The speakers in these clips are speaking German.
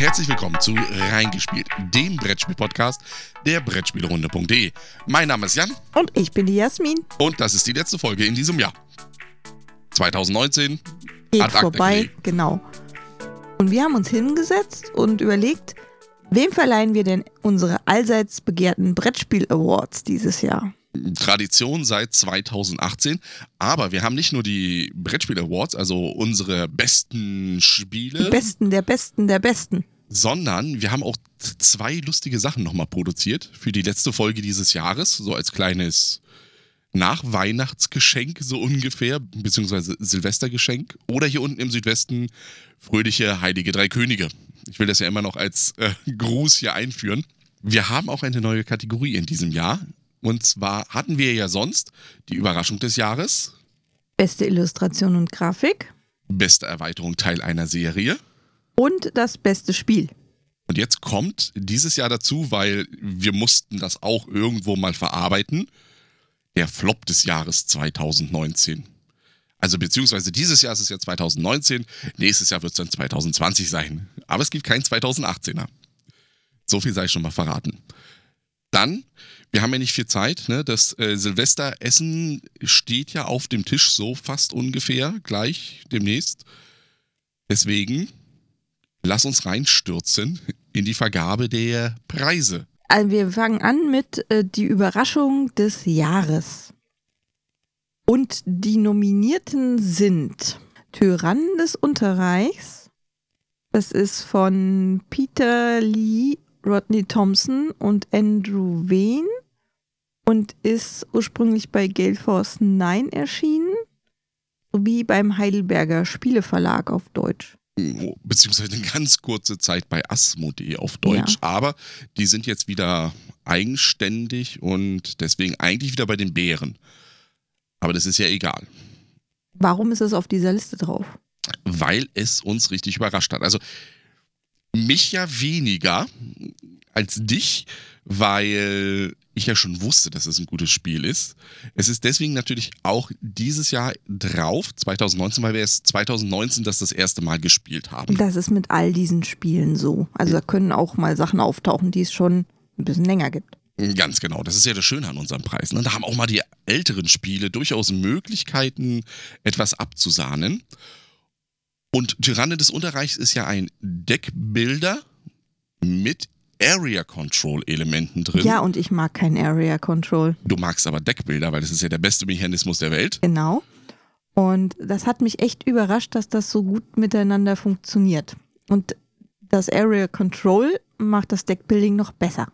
herzlich willkommen zu Reingespielt, dem Brettspiel-Podcast der Brettspielrunde.de. Mein Name ist Jan. Und ich bin die Jasmin. Und das ist die letzte Folge in diesem Jahr. 2019 geht vorbei, genau. Und wir haben uns hingesetzt und überlegt, wem verleihen wir denn unsere allseits begehrten Brettspiel-Awards dieses Jahr? Tradition seit 2018. Aber wir haben nicht nur die Brettspiel Awards, also unsere besten Spiele. Die besten der besten der besten. Sondern wir haben auch zwei lustige Sachen nochmal produziert für die letzte Folge dieses Jahres, so als kleines Nachweihnachtsgeschenk, so ungefähr, beziehungsweise Silvestergeschenk. Oder hier unten im Südwesten fröhliche Heilige Drei Könige. Ich will das ja immer noch als äh, Gruß hier einführen. Wir haben auch eine neue Kategorie in diesem Jahr. Und zwar hatten wir ja sonst die Überraschung des Jahres. Beste Illustration und Grafik. Beste Erweiterung Teil einer Serie. Und das beste Spiel. Und jetzt kommt dieses Jahr dazu, weil wir mussten das auch irgendwo mal verarbeiten, der Flop des Jahres 2019. Also beziehungsweise dieses Jahr ist es ja 2019, nächstes Jahr wird es dann 2020 sein. Aber es gibt keinen 2018er. So viel sei schon mal verraten. Dann wir haben ja nicht viel Zeit. Ne? Das äh, Silvesteressen steht ja auf dem Tisch so fast ungefähr gleich demnächst. Deswegen lass uns reinstürzen in die Vergabe der Preise. Also wir fangen an mit äh, die Überraschung des Jahres. Und die Nominierten sind Tyrannen des Unterreichs. Das ist von Peter Lee, Rodney Thompson und Andrew Wayne und ist ursprünglich bei Gale Force 9 erschienen, sowie beim Heidelberger Spieleverlag auf Deutsch. Beziehungsweise eine ganz kurze Zeit bei Asmodee auf Deutsch, ja. aber die sind jetzt wieder eigenständig und deswegen eigentlich wieder bei den Bären. Aber das ist ja egal. Warum ist es auf dieser Liste drauf? Weil es uns richtig überrascht hat. Also mich ja weniger als dich, weil ich ja schon wusste, dass es ein gutes Spiel ist. Es ist deswegen natürlich auch dieses Jahr drauf, 2019, weil wir es 2019 das das erste Mal gespielt haben. Das ist mit all diesen Spielen so. Also da können auch mal Sachen auftauchen, die es schon ein bisschen länger gibt. Ganz genau, das ist ja das Schöne an unserem Preis. Ne? Da haben auch mal die älteren Spiele durchaus Möglichkeiten, etwas abzusahnen. Und Tyranne des Unterreichs ist ja ein Deckbilder mit Area Control Elementen drin. Ja, und ich mag kein Area Control. Du magst aber Deckbilder, weil das ist ja der beste Mechanismus der Welt. Genau. Und das hat mich echt überrascht, dass das so gut miteinander funktioniert. Und das Area Control macht das Deckbuilding noch besser.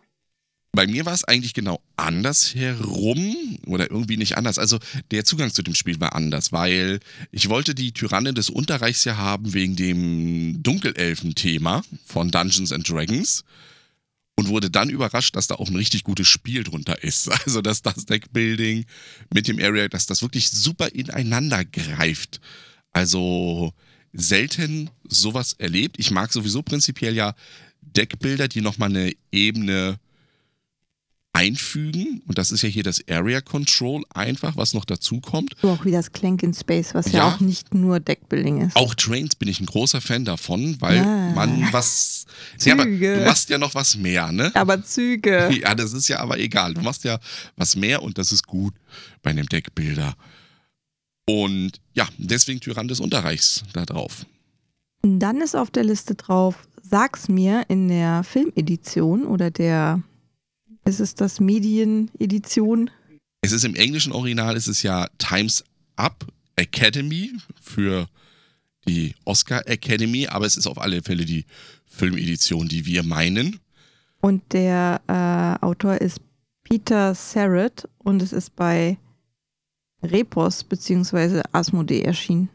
Bei mir war es eigentlich genau anders herum oder irgendwie nicht anders. Also der Zugang zu dem Spiel war anders, weil ich wollte die Tyranne des Unterreichs ja haben wegen dem Dunkelelfen-Thema von Dungeons and Dragons und wurde dann überrascht, dass da auch ein richtig gutes Spiel drunter ist. Also, dass das Deckbuilding mit dem Area, dass das wirklich super ineinander greift. Also, selten sowas erlebt. Ich mag sowieso prinzipiell ja Deckbilder, die nochmal eine Ebene einfügen. Und das ist ja hier das Area Control einfach, was noch dazu kommt. So auch wie das Clank in Space, was ja, ja auch nicht nur Deckbuilding ist. Auch Trains bin ich ein großer Fan davon, weil ah. man was. Züge. Ja, aber du machst ja noch was mehr, ne? Aber Züge. Ja, das ist ja aber egal. Du machst ja was mehr und das ist gut bei einem Deckbilder. Und ja, deswegen Tyrann des Unterreichs da drauf. Dann ist auf der Liste drauf, sag's mir in der Filmedition oder der ist es das Medienedition? Es ist im englischen Original, ist es ja Times Up Academy für die Oscar Academy, aber es ist auf alle Fälle die Filmedition, die wir meinen. Und der äh, Autor ist Peter Serrett und es ist bei Repos bzw. Asmodee erschienen.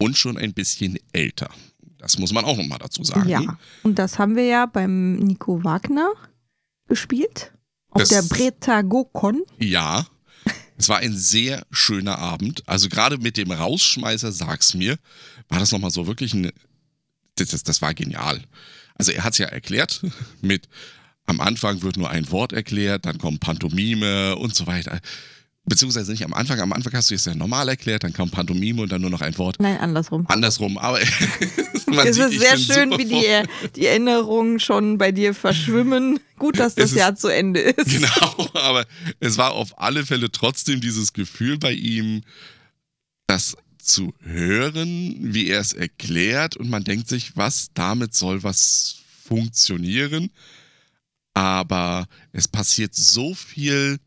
Und schon ein bisschen älter. Das muss man auch nochmal dazu sagen. Ja, und das haben wir ja beim Nico Wagner gespielt. Auf das, der Bretagokon. Ja. Es war ein sehr schöner Abend. Also gerade mit dem Rausschmeißer, sag's mir, war das nochmal so wirklich ein. Das, das, das war genial. Also er hat es ja erklärt mit am Anfang wird nur ein Wort erklärt, dann kommt Pantomime und so weiter. Beziehungsweise nicht am Anfang, am Anfang hast du es ja normal erklärt, dann kam Pantomime und dann nur noch ein Wort. Nein, andersrum. Andersrum, aber man es sieht, ist sehr schön, wie die, die Erinnerungen schon bei dir verschwimmen. Gut, dass das ist- Jahr zu Ende ist. Genau, aber es war auf alle Fälle trotzdem dieses Gefühl bei ihm, das zu hören, wie er es erklärt und man denkt sich, was damit soll was funktionieren, aber es passiert so viel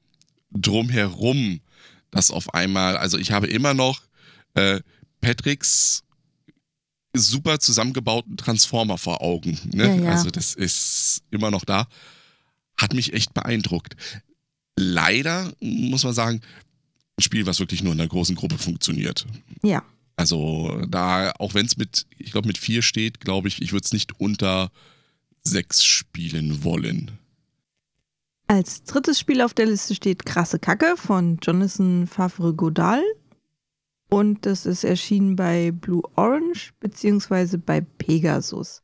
drumherum, dass auf einmal, also ich habe immer noch äh, Patricks super zusammengebauten Transformer vor Augen. Ne? Ja, ja. Also das ist immer noch da. Hat mich echt beeindruckt. Leider muss man sagen, ein Spiel, was wirklich nur in einer großen Gruppe funktioniert. Ja. Also da, auch wenn es mit, ich glaube mit vier steht, glaube ich, ich würde es nicht unter sechs spielen wollen. Als drittes Spiel auf der Liste steht Krasse Kacke von Jonathan Favre Godal. Und das ist erschienen bei Blue Orange beziehungsweise bei Pegasus.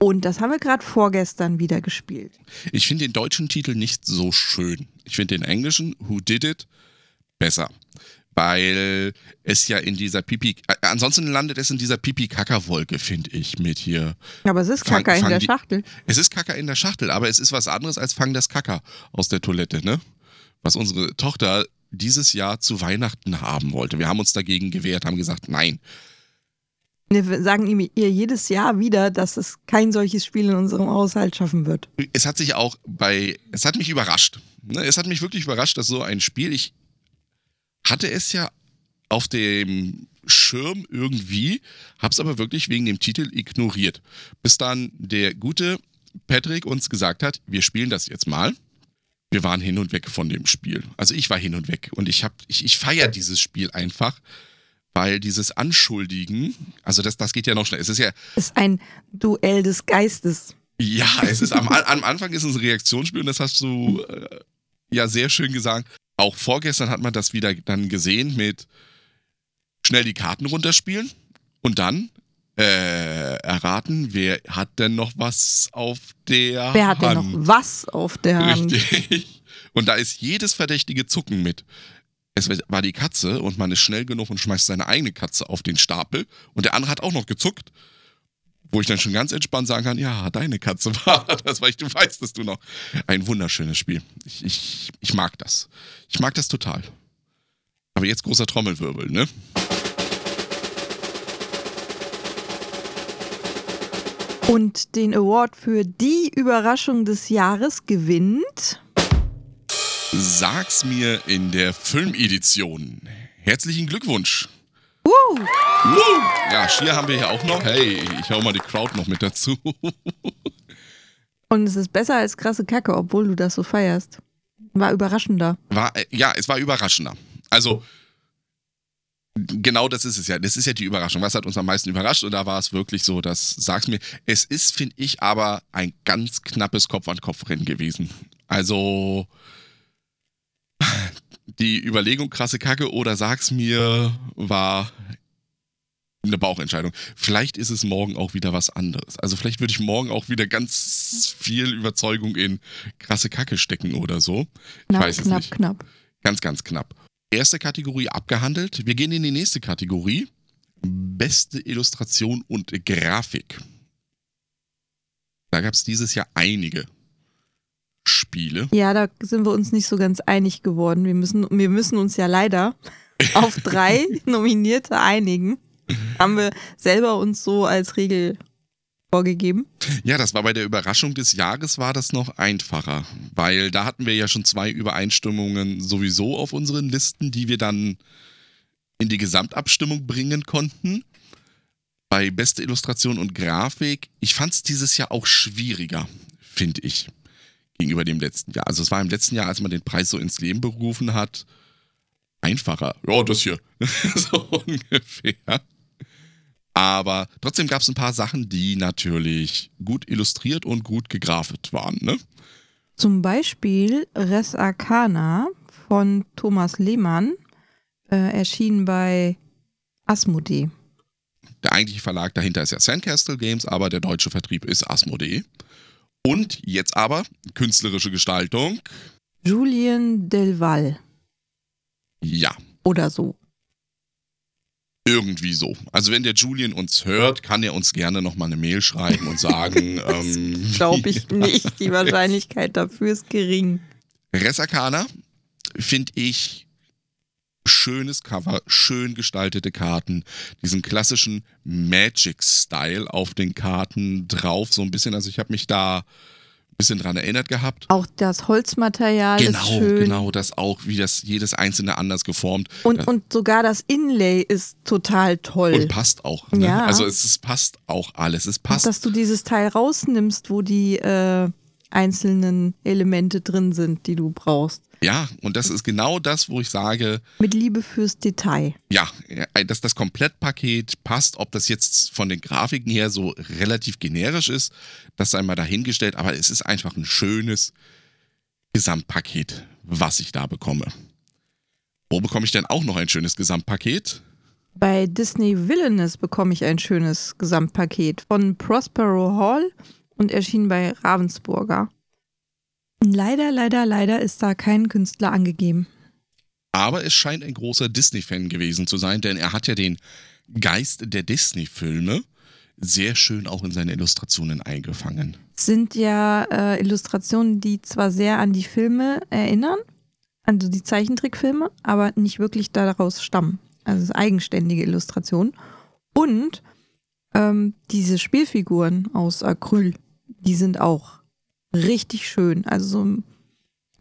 Und das haben wir gerade vorgestern wieder gespielt. Ich finde den deutschen Titel nicht so schön. Ich finde den englischen Who Did It besser. Weil es ja in dieser Pipi. Äh, ansonsten landet es in dieser Pipi-Kaka-Wolke, finde ich, mit hier. Aber es ist Fang- Kacke in der die- Schachtel. Es ist Kaka in der Schachtel, aber es ist was anderes als Fang das Kaka aus der Toilette, ne? Was unsere Tochter dieses Jahr zu Weihnachten haben wollte. Wir haben uns dagegen gewehrt, haben gesagt, nein. Wir sagen ihm ihr jedes Jahr wieder, dass es kein solches Spiel in unserem Haushalt schaffen wird. Es hat sich auch bei, es hat mich überrascht. Ne? Es hat mich wirklich überrascht, dass so ein Spiel, ich hatte es ja auf dem Schirm irgendwie, hab's aber wirklich wegen dem Titel ignoriert. Bis dann der gute Patrick uns gesagt hat, wir spielen das jetzt mal. Wir waren hin und weg von dem Spiel. Also ich war hin und weg und ich hab, ich, ich feiere dieses Spiel einfach, weil dieses Anschuldigen, also das, das geht ja noch schnell. Es ist ja, Es ist ein Duell des Geistes. ja, es ist am, am Anfang ist es ein Reaktionsspiel und das hast du äh, ja sehr schön gesagt. Auch vorgestern hat man das wieder dann gesehen mit schnell die Karten runterspielen und dann äh, erraten, wer hat denn noch was auf der Wer hat denn Hand. noch was auf der Hand? Richtig. Und da ist jedes verdächtige Zucken mit. Es war die Katze und man ist schnell genug und schmeißt seine eigene Katze auf den Stapel und der andere hat auch noch gezuckt. Wo ich dann schon ganz entspannt sagen kann, ja, deine Katze war das, weil ich, du weißt es du noch. Ein wunderschönes Spiel. Ich, ich, ich mag das. Ich mag das total. Aber jetzt großer Trommelwirbel, ne? Und den Award für die Überraschung des Jahres gewinnt. Sag's mir in der Filmedition. Herzlichen Glückwunsch. Uh, Woo! Ja, Schier haben wir hier auch noch. Hey, ich hau mal die Crowd noch mit dazu. und es ist besser als krasse Kacke, obwohl du das so feierst. War überraschender. War, äh, ja, es war überraschender. Also, genau das ist es ja. Das ist ja die Überraschung. Was hat uns am meisten überrascht? Und da war es wirklich so, dass, sag's mir, es ist, finde ich, aber ein ganz knappes Kopf-an-Kopf-Rennen gewesen. Also, die Überlegung, krasse Kacke oder sag's mir, war eine Bauchentscheidung. Vielleicht ist es morgen auch wieder was anderes. Also vielleicht würde ich morgen auch wieder ganz viel Überzeugung in krasse Kacke stecken oder so. Ich Knapp, weiß es knapp, nicht. knapp. Ganz, ganz knapp. Erste Kategorie abgehandelt. Wir gehen in die nächste Kategorie. Beste Illustration und Grafik. Da gab es dieses Jahr einige Spiele. Ja, da sind wir uns nicht so ganz einig geworden. Wir müssen, wir müssen uns ja leider auf drei Nominierte einigen. Haben wir selber uns so als Regel vorgegeben. Ja, das war bei der Überraschung des Jahres war das noch einfacher, weil da hatten wir ja schon zwei Übereinstimmungen sowieso auf unseren Listen, die wir dann in die Gesamtabstimmung bringen konnten. Bei beste Illustration und Grafik, ich fand es dieses Jahr auch schwieriger, finde ich, gegenüber dem letzten Jahr. Also es war im letzten Jahr, als man den Preis so ins Leben berufen hat, einfacher. Ja, das hier. so ungefähr. Aber trotzdem gab es ein paar Sachen, die natürlich gut illustriert und gut gegrafet waren. Ne? Zum Beispiel Res Arcana von Thomas Lehmann, äh, erschienen bei Asmodee. Der eigentliche Verlag dahinter ist ja Sandcastle Games, aber der deutsche Vertrieb ist Asmodee. Und jetzt aber künstlerische Gestaltung. Julien Delval. Ja, Oder so. irgendwie so. Also wenn der Julian uns hört, kann er uns gerne nochmal eine Mail schreiben und sagen, ähm, Glaube ich nicht. Die Wahrscheinlichkeit dafür ist gering. Res Arcana finde ich schönes Cover, schön gestaltete Karten, diesen klassischen Magic-Style auf den Karten drauf, so ein bisschen. Also ich habe mich da ein bisschen dran erinnert gehabt. Auch das Holzmaterial ist Genau, schön. genau, das auch, wie das jedes einzelne anders geformt Und, und sogar das Inlay ist total toll. und passt auch. Ne? Ja. Also es ist, passt auch alles. Es passt. dass du dieses Teil rausnimmst, wo die äh, einzelnen Elemente drin sind, die du brauchst. Ja, und das ist genau das, wo ich sage, Mit Liebe fürs Detail. ja, äh, dass das Komplettpaket passt, ob das jetzt von den Grafiken her so relativ generisch ist, das sei mal dahingestellt, aber es ist einfach ein schönes Gesamtpaket, was ich da bekomme. Wo bekomme ich denn auch noch ein schönes Gesamtpaket? Bei Disney Villainous bekomme ich ein schönes Gesamtpaket von Prospero Hall und erschien bei Ravensburger. Leider, leider, leider ist da kein Künstler angegeben. Aber es scheint ein großer Disney-Fan gewesen zu sein, denn er hat ja den Geist der Disney-Filme sehr schön auch in seine Illustrationen eingefangen. Es sind ja äh, Illustrationen, die zwar sehr an die Filme erinnern, also die Zeichentrickfilme, aber nicht wirklich daraus stammen. Also es ist eigenständige Illustration. Und ähm, diese Spielfiguren aus Acryl, die sind auch richtig schön. Also so,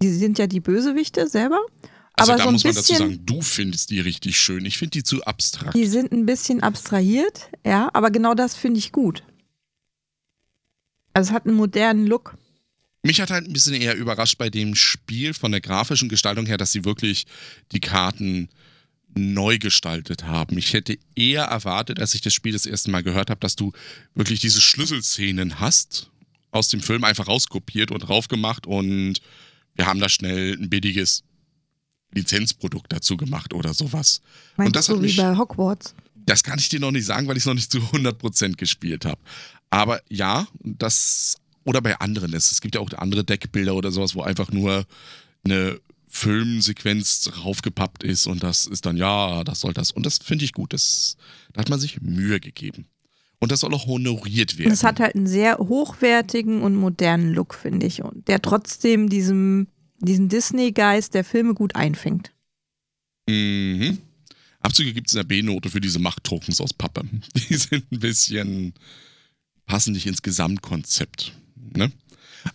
die sind ja die Bösewichte selber. Also aber da so ein muss man dazu bisschen, sagen, du findest die richtig schön. Ich finde die zu abstrakt. die sind ein bisschen abstrahiert, ja, aber genau das finde ich gut. Also es hat einen modernen Look. Mich hat halt ein bisschen eher überrascht bei dem Spiel von der grafischen Gestaltung her, dass sie wirklich die Karten neu gestaltet haben. Ich hätte eher erwartet, als ich das Spiel das erste Mal gehört habe, dass du wirklich diese Schlüsselszenen hast aus dem Film einfach rauskopiert und draufgemacht und wir haben da schnell ein billiges Lizenzprodukt dazu gemacht oder sowas. Meinst Und das du, so wie mich- bei Hogwarts? Das kann ich dir noch nicht sagen, weil ich es noch nicht zu 100% gespielt habe. Aber ja, das oder bei anderen ist. Es gibt ja auch andere Deckbilder oder sowas, wo einfach nur eine Filmsequenz draufgepappt ist und das ist dann, ja, das soll das. Und das finde ich gut. Das, da hat man sich Mühe gegeben. Und das soll auch honoriert werden. Es hat halt einen sehr hochwertigen und modernen Look, finde ich. Und der trotzdem diesem, diesen Disney-Geist der Filme gut einfängt. Mhm. Abzüge gibt es in der B-Note für diese Machttokens aus Pappe. Die sind ein bisschen, passen nicht ins Gesamtkonzept. Ne?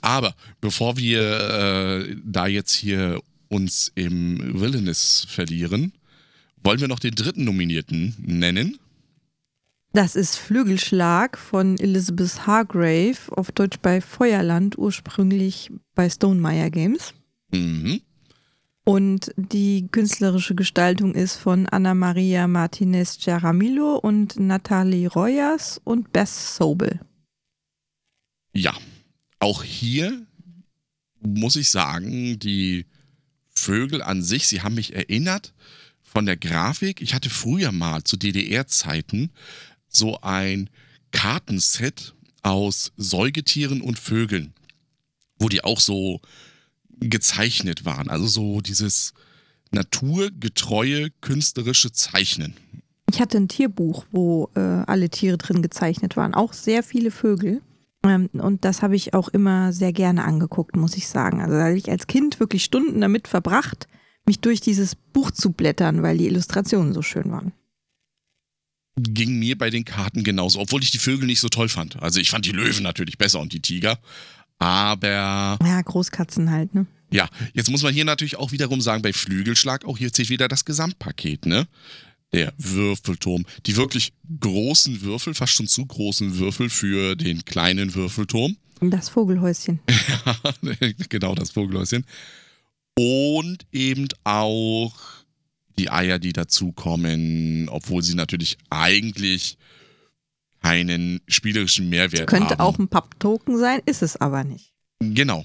Aber bevor wir äh, da jetzt hier uns im Villainous verlieren, wollen wir noch den dritten Nominierten nennen. Das ist Flügelschlag von Elizabeth Hargrave, auf Deutsch bei Feuerland, ursprünglich bei Stonemeyer Games. Mhm. Und die künstlerische Gestaltung ist von Anna Maria Martinez Jaramillo und Natalie Royas und Beth Sobel. Ja, auch hier muss ich sagen, die Vögel an sich, sie haben mich erinnert von der Grafik. Ich hatte früher mal zu DDR-Zeiten so ein Kartenset aus Säugetieren und Vögeln, wo die auch so gezeichnet waren. Also so dieses naturgetreue künstlerische Zeichnen. Ich hatte ein Tierbuch, wo äh, alle Tiere drin gezeichnet waren, auch sehr viele Vögel. Ähm, und das habe ich auch immer sehr gerne angeguckt, muss ich sagen. Also da habe ich als Kind wirklich Stunden damit verbracht, mich durch dieses Buch zu blättern, weil die Illustrationen so schön waren. Ging mir bei den Karten genauso, obwohl ich die Vögel nicht so toll fand. Also ich fand die Löwen natürlich besser und die Tiger. Aber Ja, Großkatzen halt, ne? ja, jetzt muss man hier natürlich auch wiederum sagen, bei Flügelschlag, auch hier zählt wieder das Gesamtpaket, ne? Der Würfelturm. Die wirklich großen Würfel, fast schon zu großen Würfel für den kleinen Würfelturm. Das Vogelhäuschen. genau, das Vogelhäuschen. Und eben auch die Eier, die dazukommen, obwohl sie natürlich eigentlich keinen spielerischen Mehrwert Könnte haben. auch ein Papptoken sein, ist es aber nicht. Genau.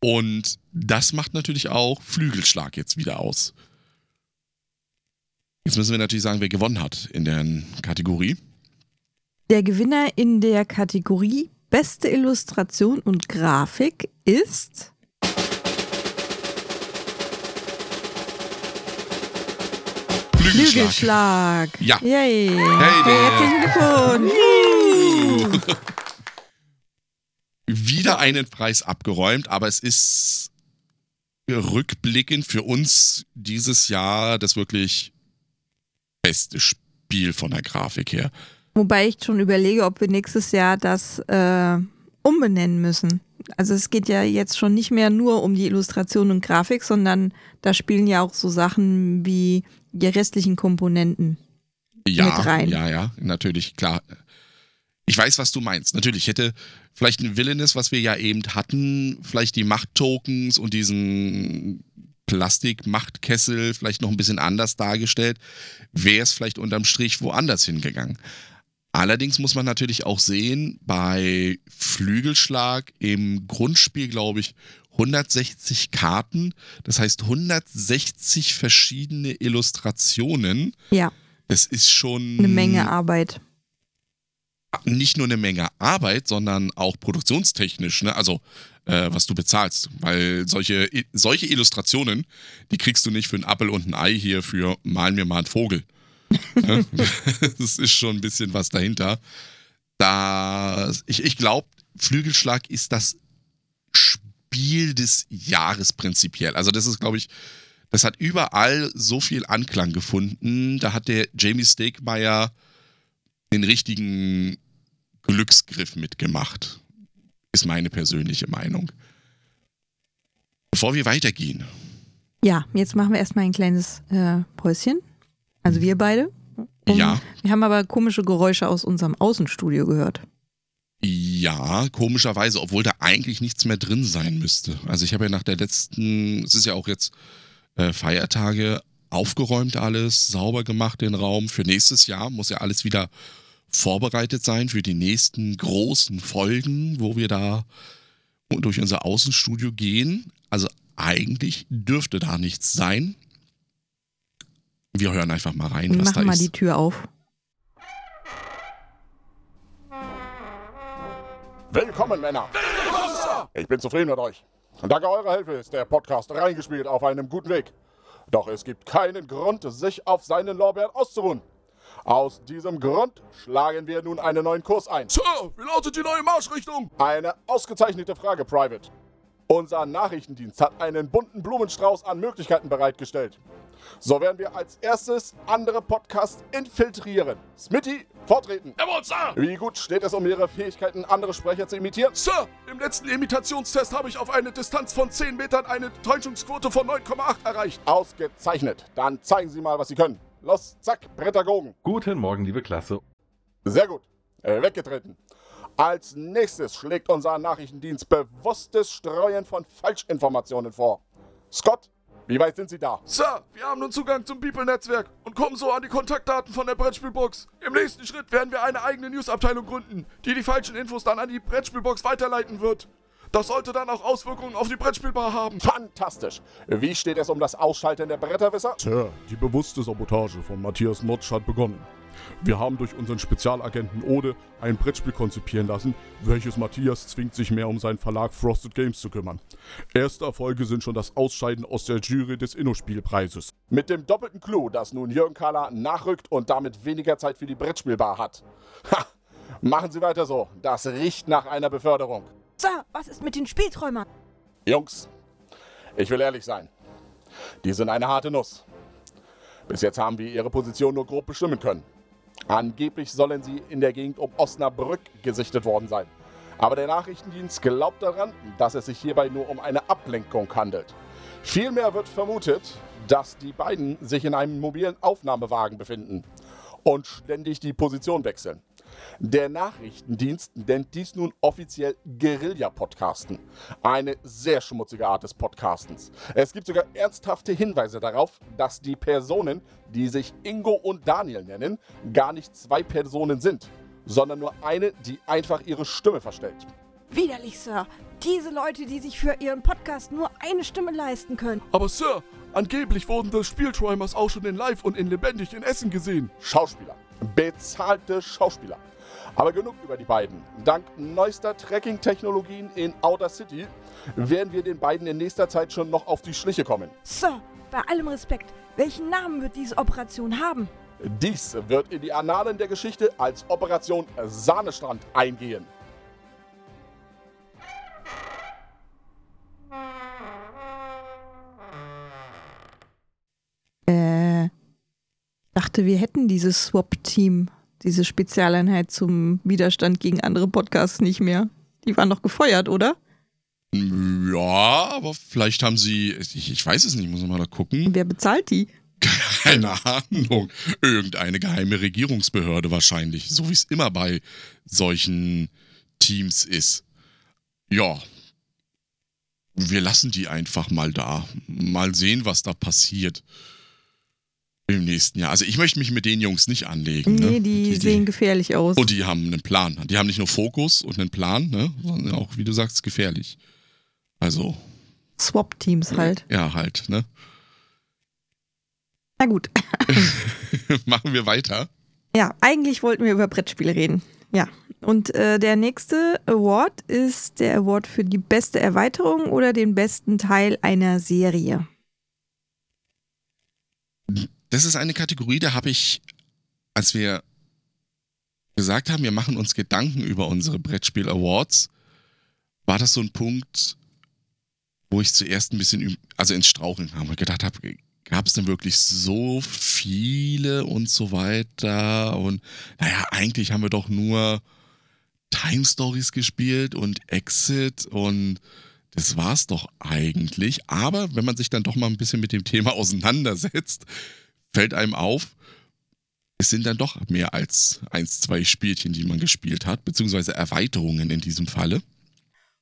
Und das macht natürlich auch Flügelschlag jetzt wieder aus. Jetzt müssen wir natürlich sagen, wer gewonnen hat in der Kategorie. Der Gewinner in der Kategorie Beste Illustration und Grafik ist Flügelschlag. Flügelschlag. Ja. Yay. Hey, der- Herzlichen Glückwunsch. Wieder einen Preis abgeräumt, aber es ist rückblickend für uns dieses Jahr das wirklich beste Spiel von der Grafik her. Wobei ich schon überlege, ob wir nächstes Jahr das äh, umbenennen müssen. Also es geht ja jetzt schon nicht mehr nur um die Illustration und Grafik, sondern da spielen ja auch so Sachen wie die restlichen Komponenten. Ja, Mit rein. ja, ja, natürlich, klar. Ich weiß, was du meinst. Natürlich hätte vielleicht ein Villainous, was wir ja eben hatten, vielleicht die Machttokens und diesen Plastik-Machtkessel vielleicht noch ein bisschen anders dargestellt, wäre es vielleicht unterm Strich woanders hingegangen. Allerdings muss man natürlich auch sehen, bei Flügelschlag im Grundspiel, glaube ich, 160 Karten, das heißt 160 verschiedene Illustrationen. Ja, Das ist schon eine Menge Arbeit. nicht nur eine Menge Arbeit, sondern auch produktionstechnisch, ne? Also äh, was du bezahlst, weil solche solche Illustrationen, die kriegst du nicht für ein Appel und ein Ei hier für mal mir mal einen Vogel. Ne? das ist schon ein bisschen was dahinter. Da ich, ich glaube, Flügelschlag ist das Spiel des Jahres prinzipiell. Also das ist, glaube ich, das hat überall so viel Anklang gefunden. Da hat der Jamie Stegmeier den richtigen Glücksgriff mitgemacht. Ist meine persönliche Meinung. Bevor wir weitergehen, Ja, jetzt machen wir erstmal ein kleines äh, Päuschen. Also wir beide. Um- Ja. Wir haben aber komische Geräusche aus unserem Außenstudio gehört. ja, komischerweise, obwohl da eigentlich nichts mehr drin sein müsste. Also ich habe ja nach der letzten, es ist ja auch jetzt äh, Feiertage, aufgeräumt alles, sauber gemacht den Raum. Für nächstes Jahr muss ja alles wieder vorbereitet sein für die nächsten großen Folgen, wo wir da durch unser Außenstudio gehen. Also eigentlich dürfte da nichts sein. Wir hören einfach mal rein, Wir was machen da mal ist. die Tür auf. Willkommen, Männer. Ich bin zufrieden mit euch. Und dank eurer Hilfe ist der Podcast reingespielt auf einem guten Weg. Doch es gibt keinen Grund, sich auf seinen Lorbeeren auszuruhen. Aus diesem Grund schlagen wir nun einen neuen Kurs ein. Sir, wie lautet die neue Marschrichtung? Eine ausgezeichnete Frage, Private. Unser Nachrichtendienst hat einen bunten Blumenstrauß an Möglichkeiten bereitgestellt. So werden wir als erstes andere Podcasts infiltrieren. Smitty, vortreten. Jawohl, Sir! Wie gut steht es um Ihre Fähigkeiten, andere Sprecher zu imitieren? Sir, im letzten Imitationstest habe ich auf eine Distanz von 10 Metern eine Täuschungsquote von 9,8 erreicht. Ausgezeichnet. Dann zeigen Sie mal, was Sie können. Los, zack, Prädagogen. Guten Morgen, liebe Klasse. Sehr gut. Äh, weggetreten. Als nächstes schlägt unser Nachrichtendienst bewusstes Streuen von Falschinformationen vor. Scott, wie weit sind Sie da? Sir, wir haben nun Zugang zum People-Netzwerk und kommen so an die Kontaktdaten von der Brettspielbox. Im nächsten Schritt werden wir eine eigene Newsabteilung gründen, die die falschen Infos dann an die Brettspielbox weiterleiten wird. Das sollte dann auch Auswirkungen auf die Brettspielbar haben. Fantastisch. Wie steht es um das Ausschalten der Bretterwisser? Sir, die bewusste Sabotage von Matthias Notsch hat begonnen. Wir haben durch unseren Spezialagenten Ode ein Brettspiel konzipieren lassen, welches Matthias zwingt, sich mehr um seinen Verlag Frosted Games zu kümmern. Erste Erfolge sind schon das Ausscheiden aus der Jury des Inno-Spielpreises. Mit dem doppelten Clou, dass nun Jürgen Kahler nachrückt und damit weniger Zeit für die Brettspielbar hat. Ha! Machen Sie weiter so. Das riecht nach einer Beförderung. Sir, was ist mit den Spielträumern? Jungs, ich will ehrlich sein. Die sind eine harte Nuss. Bis jetzt haben wir ihre Position nur grob bestimmen können. Angeblich sollen sie in der Gegend um Osnabrück gesichtet worden sein. Aber der Nachrichtendienst glaubt daran, dass es sich hierbei nur um eine Ablenkung handelt. Vielmehr wird vermutet, dass die beiden sich in einem mobilen Aufnahmewagen befinden und ständig die Position wechseln. Der Nachrichtendienst nennt dies nun offiziell Guerilla-Podcasten. Eine sehr schmutzige Art des Podcastens. Es gibt sogar ernsthafte Hinweise darauf, dass die Personen, die sich Ingo und Daniel nennen, gar nicht zwei Personen sind, sondern nur eine, die einfach ihre Stimme verstellt. Widerlich, Sir. Diese Leute, die sich für ihren Podcast nur eine Stimme leisten können. Aber Sir, angeblich wurden die Spielträumers auch schon in Live und in Lebendig in Essen gesehen. Schauspieler. Bezahlte Schauspieler. Aber genug über die beiden. Dank neuester Tracking-Technologien in Outer City werden wir den beiden in nächster Zeit schon noch auf die Schliche kommen. Sir, bei allem Respekt, welchen Namen wird diese Operation haben? Dies wird in die Annalen der Geschichte als Operation Sahnestrand eingehen. Dachte, wir hätten dieses Swap-Team, diese Spezialeinheit zum Widerstand gegen andere Podcasts nicht mehr. Die waren doch gefeuert, oder? Ja, aber vielleicht haben sie, ich, ich weiß es nicht, muss mal da gucken. Wer bezahlt die? Keine Ahnung. Irgendeine geheime Regierungsbehörde wahrscheinlich. So wie es immer bei solchen Teams ist. Ja. Wir lassen die einfach mal da. Mal sehen, was da passiert. Im nächsten Jahr. Also ich möchte mich mit den Jungs nicht anlegen. Nee, ne? die, sehen gefährlich aus. Und die haben einen Plan. Die haben nicht nur Fokus und einen Plan, ne? sondern auch, wie du sagst, gefährlich. Also, Swap-Teams halt. ja, halt, ne? Na gut. Machen wir weiter. Ja, eigentlich wollten wir über Brettspiele reden. Ja. Und äh, der nächste Award ist der Award für die beste Erweiterung oder den besten Teil einer Serie. Das ist eine Kategorie, da habe ich, als wir gesagt haben, wir machen uns Gedanken über unsere Brettspiel Awards, war das so ein Punkt, wo ich zuerst ein bisschen, also ins Straucheln kam und gedacht habe, gab es denn wirklich so viele und so weiter und naja, eigentlich haben wir doch nur Time Stories gespielt und Exit und das war's doch eigentlich. Aber wenn man sich dann doch mal ein bisschen mit dem Thema auseinandersetzt, fällt einem auf, es sind dann doch mehr als eins, zwei Spielchen, die man gespielt hat, beziehungsweise Erweiterungen in diesem Falle.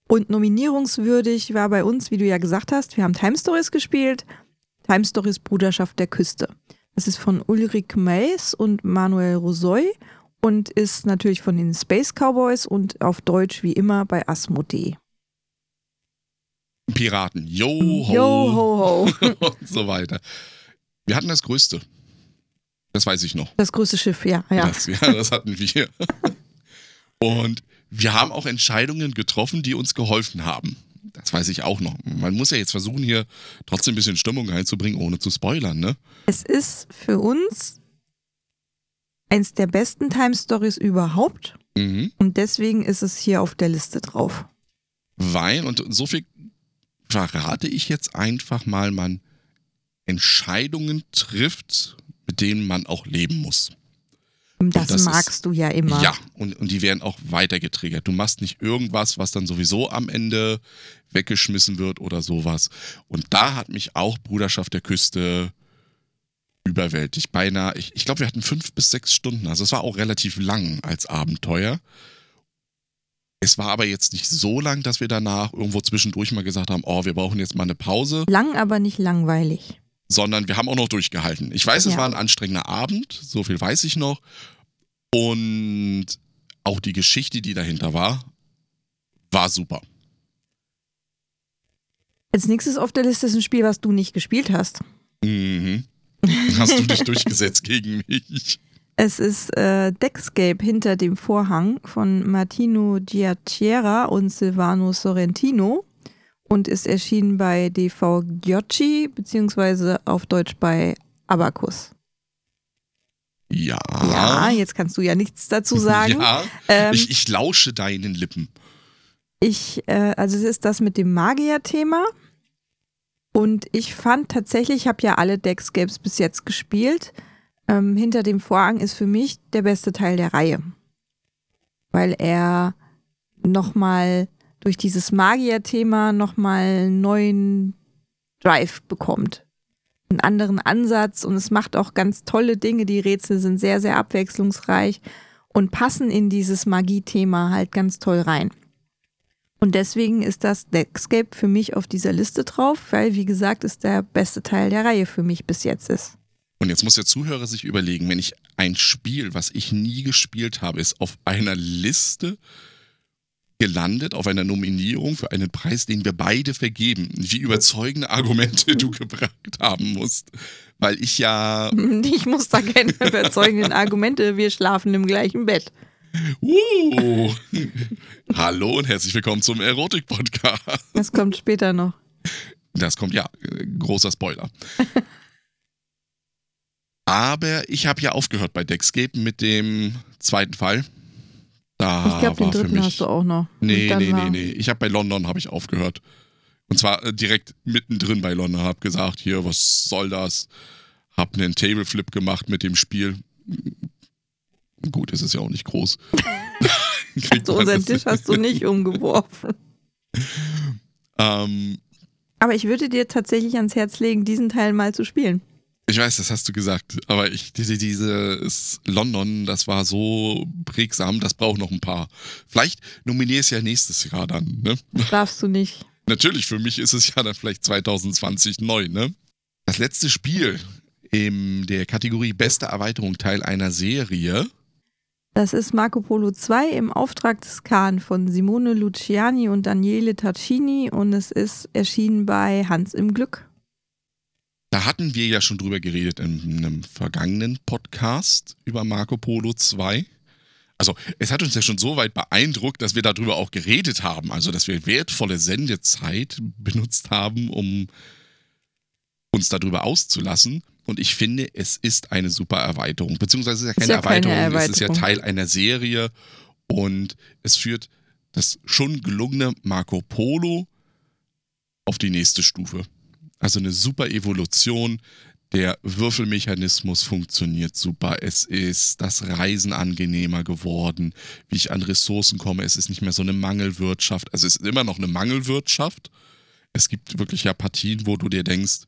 Und nominierungswürdig war bei uns, wie du ja gesagt hast, wir haben Time Stories gespielt. Time Stories Bruderschaft der Küste. Das ist von Ulrich Meis und Manuel Rosoy und ist natürlich von den Space Cowboys und auf Deutsch wie immer bei Asmodee. Piraten, yo ho, Yo ho ho. und so weiter. Wir hatten das Größte. Das weiß ich noch. Das größte Schiff, ja. ja. Das, ja, das hatten wir. Und wir haben auch Entscheidungen getroffen, die uns geholfen haben. Das weiß ich auch noch. Man muss ja jetzt versuchen, hier trotzdem ein bisschen Stimmung reinzubringen, ohne zu spoilern, ne? Es ist für uns eins der besten Time Stories überhaupt Mhm. und deswegen ist es hier auf der Liste drauf. Weil, und so viel verrate ich jetzt einfach mal, man Entscheidungen trifft, mit denen man auch leben muss. Das, das ist- magst du ja immer. Ja, und, und die werden auch weiter getriggert. Du machst nicht irgendwas, was dann sowieso am Ende weggeschmissen wird oder sowas. Und da hat mich auch Bruderschaft der Küste überwältigt. Beinahe, ich, ich glaube, wir hatten fünf bis sechs Stunden. Also es war auch relativ lang als Abenteuer. Es war aber jetzt nicht so lang, dass wir danach irgendwo zwischendurch mal gesagt haben, oh, wir brauchen jetzt mal eine Pause, Lang, aber nicht langweilig. Sondern wir haben auch noch durchgehalten. Ich weiß, es Ja. war ein anstrengender Abend, so viel weiß ich noch. Und auch die Geschichte, die dahinter war, war super. Als nächstes auf der Liste ist ein Spiel, was du nicht gespielt hast. Mhm. Hast du dich durchgesetzt gegen mich? Es ist äh, Deckscape hinter dem Vorhang von Martino Giacchiera und Silvano Sorrentino und ist erschienen bei DV Giocci beziehungsweise auf Deutsch bei Abacus. Ja. Ja, jetzt kannst du ja nichts dazu sagen. Ja, Ähm, ich, ich lausche deinen Lippen. Ich, äh, also es ist das mit dem Magier-Thema. Und ich fand tatsächlich, ich habe ja alle Deckscapes bis jetzt gespielt. Ähm, hinter dem Vorhang ist für mich der beste Teil der Reihe. Weil er nochmal durch dieses Magier-Thema nochmal einen neuen Drive bekommt. Einen anderen Ansatz und es macht auch ganz tolle Dinge. Die Rätsel sind sehr, sehr abwechslungsreich und passen in dieses Magie-Thema halt ganz toll rein. Und deswegen ist das Deckscape für mich auf dieser Liste drauf, weil, wie gesagt, es der beste Teil der Reihe für mich bis jetzt ist. Und jetzt muss der Zuhörer sich überlegen, wenn ich ein Spiel, was ich nie gespielt habe, ist auf einer Liste gelandet, auf einer Nominierung für einen Preis, den wir beide vergeben. Wie überzeugende Argumente du gebracht haben musst. Weil ich ja. Ich muss da keine überzeugenden Argumente, wir schlafen im gleichen Bett. Uh, hallo und herzlich willkommen zum Erotik-Podcast. Das kommt später noch. Das kommt ja, großer Spoiler. Aber ich habe ja aufgehört bei Dexcape mit dem zweiten Fall. Da ich glaube, den dritten mich, hast du auch noch. Nee, nee, nee, nee. Ich habe bei London habe ich aufgehört. Und zwar äh, direkt mittendrin bei London. Hab gesagt, hier, was soll das? Hab einen Tableflip gemacht mit dem Spiel. Gut, es ist ja auch nicht groß. Kriegt So, man unseren Tisch hast du nicht umgeworfen. Ähm, Aber ich würde dir tatsächlich ans Herz legen, diesen Teil mal zu spielen. Ich weiß, das hast du gesagt. Aber ich, diese, dieses London, das war so prägsam, das braucht noch ein paar. Vielleicht nominiere es ja nächstes Jahr dann, ne? Darfst du nicht. Natürlich, für mich ist es ja dann vielleicht 2020 neu, ne? Das letzte Spiel in der Kategorie Beste Erweiterung Teil einer Serie. Das ist Marco Polo 2 im Auftrag des Khan von Simone Luciani und Daniele Taccini und es ist erschienen bei Hans im Glück. Da hatten wir ja schon drüber geredet in einem vergangenen Podcast über Marco Polo 2. Also, es hat uns ja schon so weit beeindruckt, dass wir darüber auch geredet haben. Also, dass wir wertvolle Sendezeit benutzt haben, um uns darüber auszulassen. Und ich finde, es ist eine super Erweiterung. Beziehungsweise es ist ja keine, ja keine Erweiterung, es ist ja Erweiterung. Teil einer Serie. Und es führt das schon gelungene Marco Polo auf die nächste Stufe. Also eine super Evolution. Der Würfelmechanismus funktioniert super. Es ist das Reisen angenehmer geworden, wie ich an Ressourcen komme. Es ist nicht mehr so eine Mangelwirtschaft. Also es ist immer noch eine Mangelwirtschaft. Es gibt wirklich ja Partien, wo du dir denkst,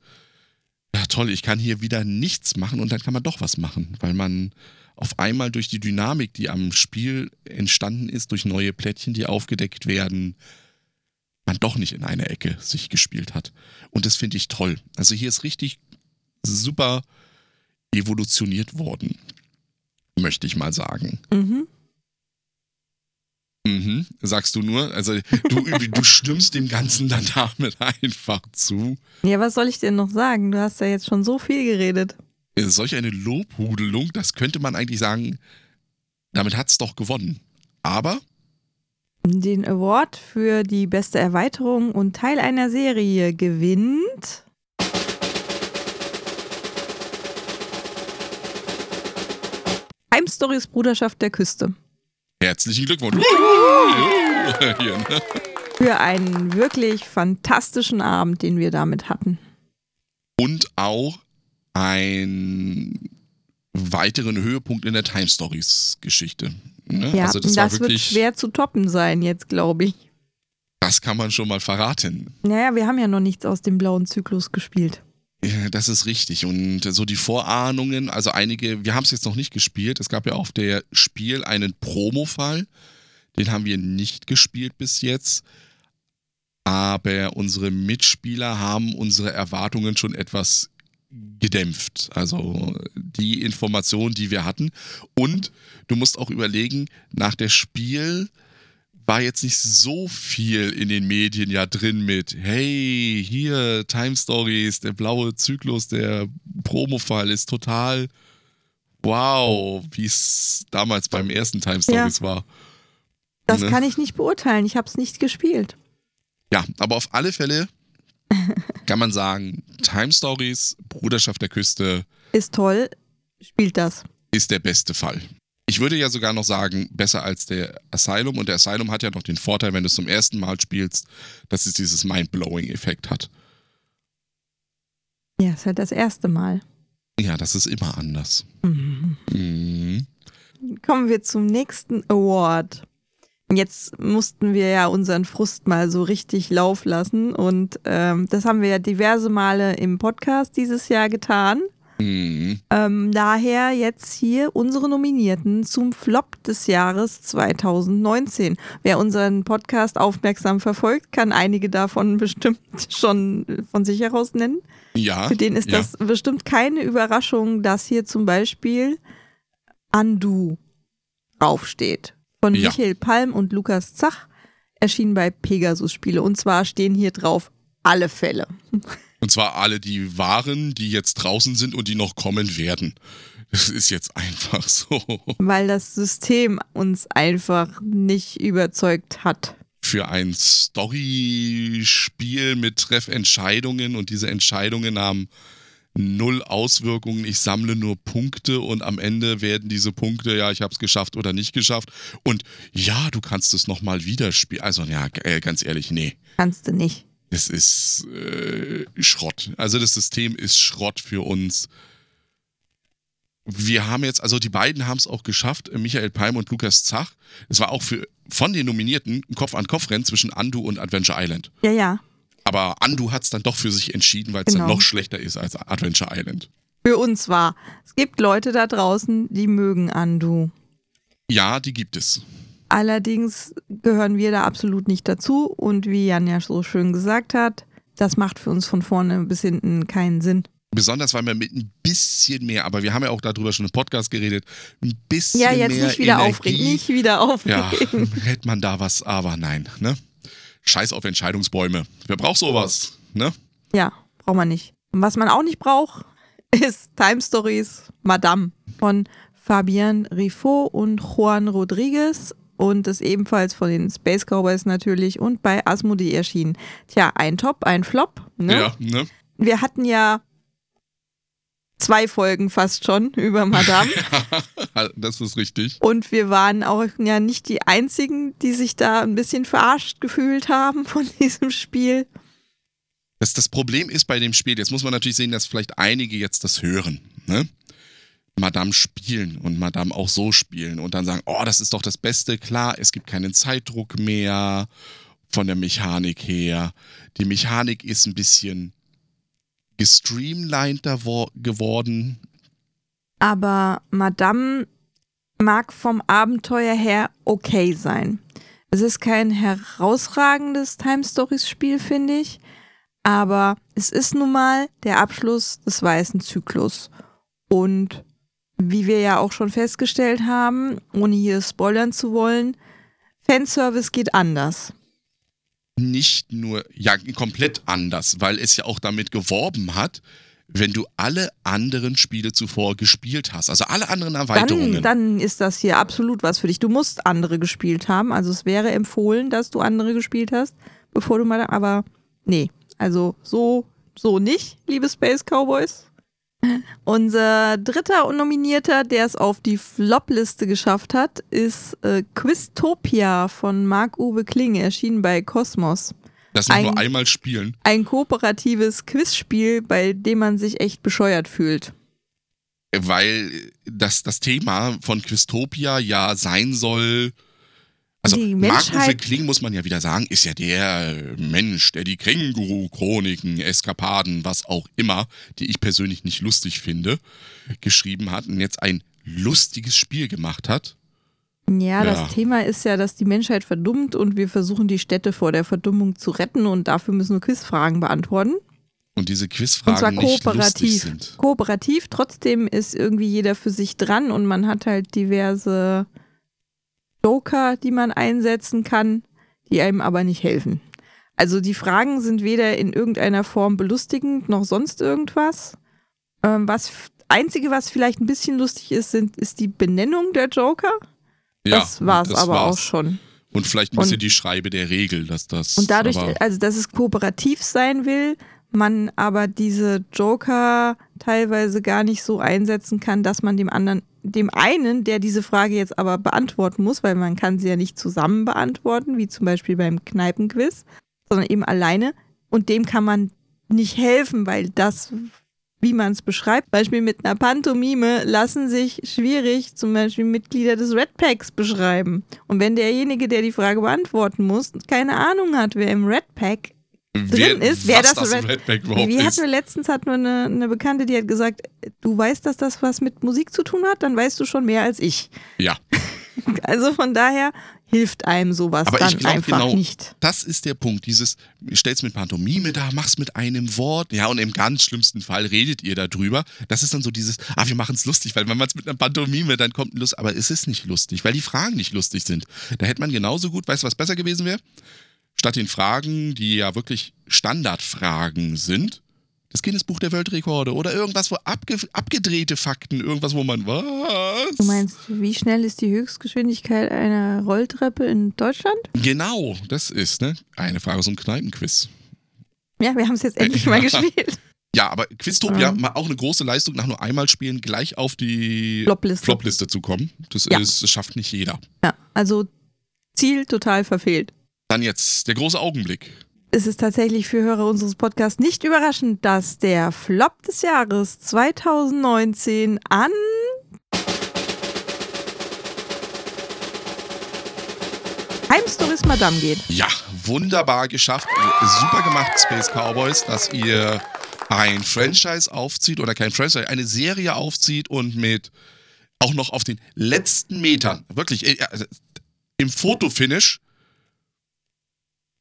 ja toll, ich kann hier wieder nichts machen und dann kann man doch was machen, weil man auf einmal durch die Dynamik, die am Spiel entstanden ist, durch neue Plättchen, die aufgedeckt werden, man doch nicht in eine Ecke sich gespielt hat. Und das finde ich toll. Also hier ist richtig super evolutioniert worden, möchte ich mal sagen. Mhm. Mhm, sagst du nur. Also du, du stimmst dem Ganzen dann damit einfach zu. Ja, was soll ich denn noch sagen? Du hast ja jetzt schon so viel geredet. Äh, Solch eine Lobhudelung, das könnte man eigentlich sagen, damit hat's doch gewonnen. Aber Den Award für die beste Erweiterung und Teil einer Serie gewinnt. Time Stories Bruderschaft der Küste. herzlichen Glückwunsch. Ne? Für einen wirklich fantastischen Abend, den wir damit hatten. Und auch einen weiteren Höhepunkt in der Time Stories Geschichte. Ne? Ja, also das, das, war wird wirklich, schwer zu toppen sein jetzt, glaube ich. das kann man schon mal verraten. Naja, wir haben ja noch nichts aus dem blauen Zyklus gespielt. Ja, Das ist richtig. Und so die Vorahnungen, also einige, wir haben es jetzt noch nicht gespielt. Es gab ja auf der Spiel einen Promo-Fall. Den haben wir nicht gespielt bis jetzt. Aber unsere Mitspieler haben unsere Erwartungen schon etwas gedämpft. Also die Informationen, die wir hatten. Und du musst auch überlegen, nach der Spiel war jetzt nicht so viel in den Medien ja drin mit, hey, hier Time Stories, der blaue Zyklus, der Promo-Fall ist total wow, wie es damals beim ersten Time Stories war. Das Ne? kann ich nicht beurteilen. Ich habe es nicht gespielt. Ja, aber auf alle Fälle kann man sagen, Time Stories, Bruderschaft der Küste Ist toll. Spielt das. ist der beste Fall. Ich würde ja sogar noch sagen, besser als der Asylum. Und der Asylum hat ja noch den Vorteil, wenn du es zum ersten Mal spielst, dass es dieses Mind-Blowing-Effekt hat. Ja, ist halt das erste Mal. Ja, das ist immer anders. Mhm. Mhm. Kommen wir zum nächsten Award. Jetzt mussten wir ja unseren Frust mal so richtig Lauf lassen und ähm, das haben wir ja diverse Male im Podcast dieses Jahr getan. Mhm. Ähm, daher jetzt hier unsere Nominierten zum Flop des Jahres 2019. Wer unseren Podcast aufmerksam verfolgt, kann einige davon bestimmt schon von sich heraus nennen. Ja. Für den ist ja. das bestimmt keine Überraschung, dass hier zum Beispiel Andu draufsteht. Von Ja. Michael Palm und Lukas Zach, erschienen bei Pegasus Spiele. Und zwar stehen hier drauf alle Fälle. Und zwar alle, die waren, die jetzt draußen sind und die noch kommen werden. Das ist jetzt einfach so. weil das System uns einfach nicht überzeugt hat. für ein Storyspiel mit Treffentscheidungen und diese Entscheidungen haben null Auswirkungen. Ich sammle nur Punkte und am Ende werden diese Punkte, ja, ich habe es geschafft oder nicht geschafft. Und ja, du kannst es nochmal wieder spielen. Also ja, äh, ganz ehrlich, nee. Kannst du nicht. Das ist äh, Schrott. Also das System ist Schrott für uns. Wir haben jetzt, also die beiden haben es auch geschafft, Michael Palm und Lukas Zach. Es war auch für von den Nominierten ein Kopf-an-Kopf-Rennen zwischen Andu und Adventure Island. Ja, ja. Aber Andu hat es dann doch für sich entschieden, weil es Genau. dann noch schlechter ist als Adventure Island. Für uns war. Es gibt Leute da draußen, die mögen Andu. Ja, die gibt es. Allerdings gehören wir da absolut nicht dazu. Und wie Jan ja so schön gesagt hat, das macht für uns von vorne bis hinten keinen Sinn. Besonders, weil wir mit ein bisschen mehr, aber wir haben ja auch darüber schon im Podcast geredet, ein bisschen Ja, jetzt mehr nicht wieder Energie, aufregen, nicht wieder Ja, aufregen. hätte man da was, aber nein, ne? Scheiß auf Entscheidungsbäume. Wer braucht sowas, ne? Ja, braucht man nicht. Und was man auch nicht braucht, ist Time Stories Madame von Fabian Rifo und Juan Rodriguez und ist ebenfalls von den Space Cowboys natürlich und bei Asmodee erschienen. Tja, ein Top, ein Flop. Ne? Ja, ne? Wir hatten ja zwei Folgen fast schon über Madame das ist richtig. und wir waren auch ja nicht die einzigen, die sich da ein bisschen verarscht gefühlt haben von diesem Spiel. Das, das Problem ist bei dem Spiel, jetzt muss man natürlich sehen, dass vielleicht einige jetzt das hören, ne? Madame spielen und Madame auch so spielen und dann sagen, oh, das ist doch das Beste. Klar, es gibt keinen Zeitdruck mehr von der Mechanik her. Die Mechanik ist ein bisschen gestreamliner wo- geworden. aber Madame mag vom Abenteuer her okay sein. Es ist kein herausragendes Time Stories Spiel, finde ich, aber es ist nun mal der Abschluss des weißen Zyklus. Und wie wir ja auch schon festgestellt haben, ohne hier spoilern zu wollen, Fanservice geht anders. Nicht nur, ja, komplett anders, weil es ja auch damit geworben hat, wenn du alle anderen Spiele zuvor gespielt hast, also alle anderen Erweiterungen. Dann, dann ist das hier absolut was für dich. Du musst andere gespielt haben. Also es wäre empfohlen, dass du andere gespielt hast, bevor du mal. Aber nee, also so, so nicht, liebe Space Cowboys. Unser dritter Nominierter, der es auf die Flop-Liste geschafft hat, ist äh, Quiztopia von Marc-Uwe Kling, erschienen bei Cosmos. das nur ein- einmal spielen. Ein kooperatives Quizspiel, bei dem man sich echt bescheuert fühlt. weil das, das Thema von Quistopia ja sein soll. Also Die Menschheit- Kling, muss man ja wieder sagen, ist ja der Mensch, der die Känguru-Chroniken, Eskapaden, was auch immer, die ich persönlich nicht lustig finde, geschrieben hat und jetzt ein lustiges Spiel gemacht hat. Ja, Ja. das Thema ist ja, dass die Menschheit verdummt und wir versuchen, die Städte vor der Verdummung zu retten und dafür müssen wir Quizfragen beantworten. Und diese Und zwar Quizfragen nicht lustig kooperativ. sind. Kooperativ, trotzdem ist irgendwie jeder für sich dran und man hat halt diverse Joker, die man einsetzen kann, die einem aber nicht helfen. Also die Fragen sind weder in irgendeiner Form belustigend noch sonst irgendwas. Ähm, was Einzige, was vielleicht ein bisschen lustig ist, sind, ist die Benennung der Joker. Ja, das war's das aber war's. auch schon. Und vielleicht ein bisschen Und- die Schreibe der Regel, dass das. Und dadurch, also dass es kooperativ sein will, man aber diese Joker teilweise gar nicht so einsetzen kann, dass man dem anderen, dem einen, der diese Frage jetzt aber beantworten muss, weil man kann sie ja nicht zusammen beantworten, wie zum Beispiel beim Kneipenquiz, sondern eben alleine. Und dem kann man nicht helfen, weil das, wie man es beschreibt, Beispiel mit einer Pantomime, lassen sich schwierig zum Beispiel Mitglieder des Red Packs beschreiben. Und wenn derjenige, der die Frage beantworten muss, keine Ahnung hat, wer im Red Pack wer, drin ist, wer das das Red- Redback überhaupt wie ist. hatten wir letztens hatten wir eine, eine Bekannte, die hat gesagt, du weißt, dass das was mit Musik zu tun hat, dann weißt du schon mehr als ich. Ja. Also von daher hilft einem sowas Aber dann ich glaube einfach genau, nicht. das ist der Punkt. Dieses, stellst mit Pantomime da, machst mit einem Wort. Ja, und im ganz schlimmsten Fall redet ihr darüber. Das ist dann so dieses, ah, wir machen es lustig, weil wenn man es mit einer Pantomime, dann kommt ein Lust. Aber es ist nicht lustig, weil die Fragen nicht lustig sind. Da hätte man genauso gut, weißt du, was besser gewesen wäre? Statt den Fragen, die ja wirklich Standardfragen sind, das Guinness-Buch der Weltrekorde oder irgendwas, wo abge abgedrehte Fakten, irgendwas, wo man was? Du meinst, wie schnell ist die Höchstgeschwindigkeit einer Rolltreppe in Deutschland? Genau, das ist, ne? Eine Frage aus einem Kneipenquiz. Ja, wir haben es jetzt endlich mal gespielt. Ja, aber Quiztopia, mal auch eine große Leistung, nach nur einmal spielen gleich auf die Flopliste. Flopliste zu kommen. Das Ja. ist, das schafft nicht jeder. Ja, also Ziel total verfehlt. Dann jetzt der große Augenblick. Es ist tatsächlich für Hörer unseres Podcasts nicht überraschend, dass der Flop des Jahres 2019 an Heimstories Madame geht. Ja, wunderbar geschafft. Super gemacht, Space Cowboys, dass ihr ein Franchise aufzieht oder kein Franchise, eine Serie aufzieht und mit auch noch auf den letzten Metern, wirklich äh, also, im Fotofinish,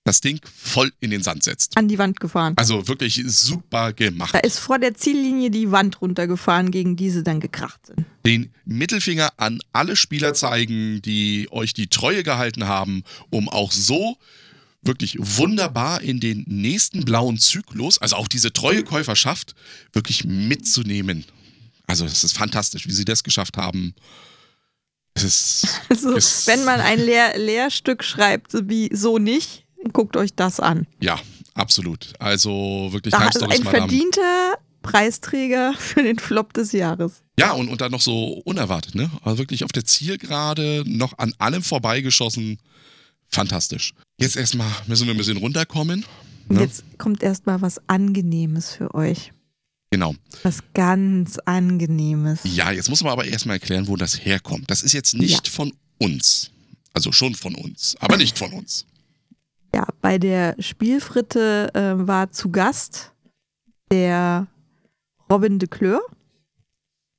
das Ding voll in den Sand setzt. An die Wand gefahren. Also wirklich super gemacht. Da ist vor der Ziellinie die Wand runtergefahren, gegen die sie dann gekracht sind. den Mittelfinger an alle Spieler zeigen, die euch die Treue gehalten haben, um auch so wirklich wunderbar in den nächsten blauen Zyklus, also auch diese treue Käuferschaft, wirklich mitzunehmen. Also es ist fantastisch, wie sie das geschafft haben. Es ist, Also, Es- wenn man ein Lehr Lehrstück schreibt, so wie so nicht, guckt euch das an. ja, absolut. Also wirklich Da Stories ein verdienter Preisträger für den Flop des Jahres. Ja, und, und dann noch so unerwartet, ne? Also wirklich auf der Zielgerade, noch an allem vorbeigeschossen. Fantastisch. Jetzt erstmal müssen wir ein bisschen runterkommen. Ja. Jetzt kommt erstmal was Angenehmes für euch. Genau. Was ganz Angenehmes. Ja, jetzt muss man aber erstmal erklären, wo das herkommt. Das ist jetzt nicht von uns. Also schon von uns, aber nicht von uns. Ja, bei der Spielfritte äh, war zu Gast der Robin de Kleur,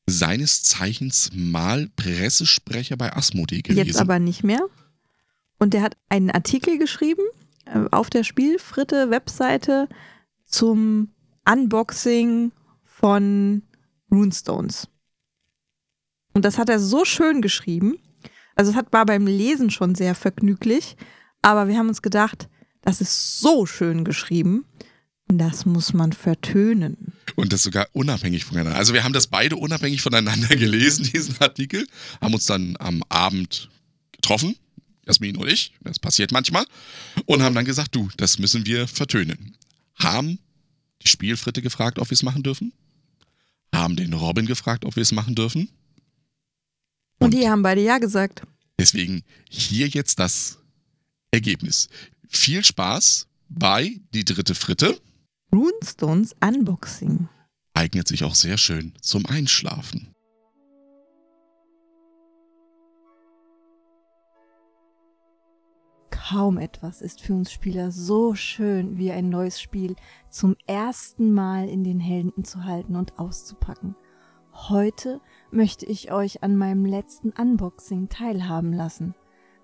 Seines Zeichens mal Pressesprecher bei Asmodee gewesen. jetzt aber nicht mehr. Und der hat einen Artikel geschrieben äh, auf der Spielfritte-Webseite zum Unboxing von Runestones. Und das hat er so schön geschrieben. Also es hat, war beim Lesen schon sehr vergnüglich, aber wir haben uns gedacht, das ist so schön geschrieben, das muss man vertönen. Und das sogar unabhängig voneinander. Also wir haben das beide unabhängig voneinander gelesen, diesen Artikel, haben uns dann am Abend getroffen, Jasmin und ich, das passiert manchmal, und haben dann gesagt, du, das müssen wir vertönen. Haben die Spielfritte gefragt, ob wir es machen dürfen, haben den Robin gefragt, ob wir es machen dürfen. Und die haben beide Ja gesagt. Deswegen hier jetzt das Ergebnis. Viel Spaß bei Die dritte Fritte. Runestones Unboxing. Eignet sich auch sehr schön zum Einschlafen. Kaum etwas ist für uns Spieler so schön wie ein neues Spiel zum ersten Mal in den Händen zu halten und auszupacken. Heute möchte ich euch an meinem letzten Unboxing teilhaben lassen.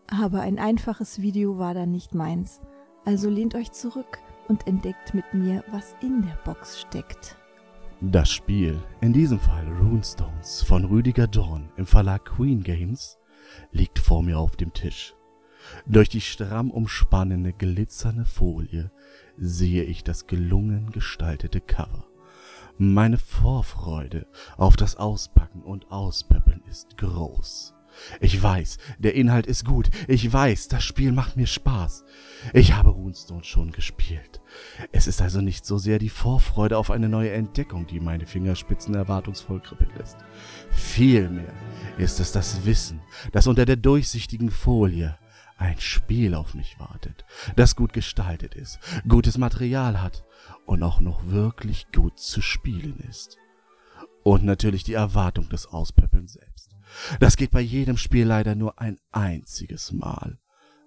Aber ein einfaches Video war da nicht meins. Also lehnt euch zurück und entdeckt mit mir, was in der Box steckt. Das Spiel, in diesem Fall Runestones von Rüdiger Dorn im Verlag Queen Games, liegt vor mir auf dem Tisch. Durch die stramm umspannende glitzernde Folie sehe ich das gelungen gestaltete Cover. Meine Vorfreude auf das Auspacken und Auspeppeln ist groß. Ich weiß, der Inhalt ist gut. Ich weiß, das Spiel macht mir Spaß. Ich habe Runestone schon gespielt. Es ist also nicht so sehr die Vorfreude auf eine neue Entdeckung, die meine Fingerspitzen erwartungsvoll kribbeln lässt. Vielmehr ist es das Wissen, dass unter der durchsichtigen Folie ein Spiel auf mich wartet, das gut gestaltet ist, gutes Material hat und auch noch wirklich gut zu spielen ist. Und natürlich die Erwartung des Auspeppeln selbst. Das geht bei jedem Spiel leider nur ein einziges Mal.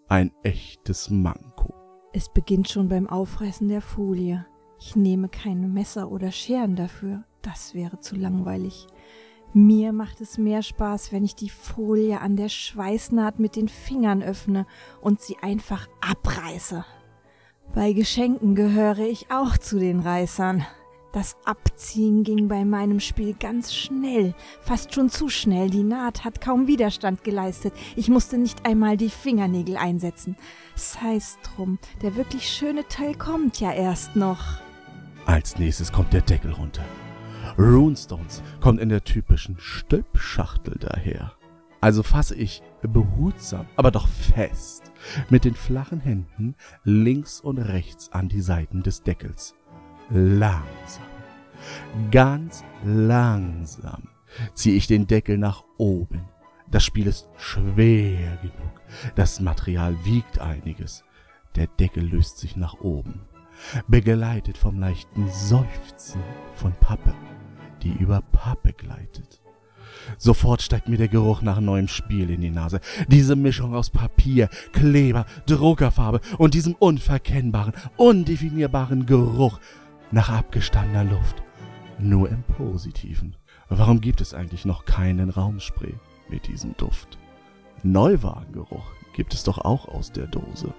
Ein echtes Manko. Es beginnt schon beim Aufreißen der Folie. Ich nehme keine Messer oder Scheren dafür. Das wäre zu langweilig. Mir macht es mehr Spaß, wenn ich die Folie an der Schweißnaht mit den Fingern öffne und sie einfach abreiße. Bei Geschenken gehöre ich auch zu den Reißern. Das Abziehen ging bei meinem Spiel ganz schnell, fast schon zu schnell. Die Naht hat kaum Widerstand geleistet. Ich musste nicht einmal die Fingernägel einsetzen. Sei's drum, der wirklich schöne Teil kommt ja erst noch. Als nächstes kommt der Deckel runter. Runestones kommt in der typischen Stülpschachtel daher. Also fasse ich behutsam, aber doch fest mit den flachen Händen links und rechts an die Seiten des Deckels. Langsam, ganz langsam ziehe ich den Deckel nach oben. Das Spiel ist schwer genug. Das Material wiegt einiges. Der Deckel löst sich nach oben, begleitet vom leichten Seufzen von Pappe, die über Pappe gleitet. Sofort steigt mir der Geruch nach neuem Spiel in die Nase. Diese Mischung aus Papier, Kleber, Druckerfarbe und diesem unverkennbaren, undefinierbaren Geruch nach abgestandener Luft. Nur im Positiven. Warum gibt es eigentlich noch keinen Raumspray mit diesem Duft? Neuwagengeruch gibt es doch auch aus der Dose.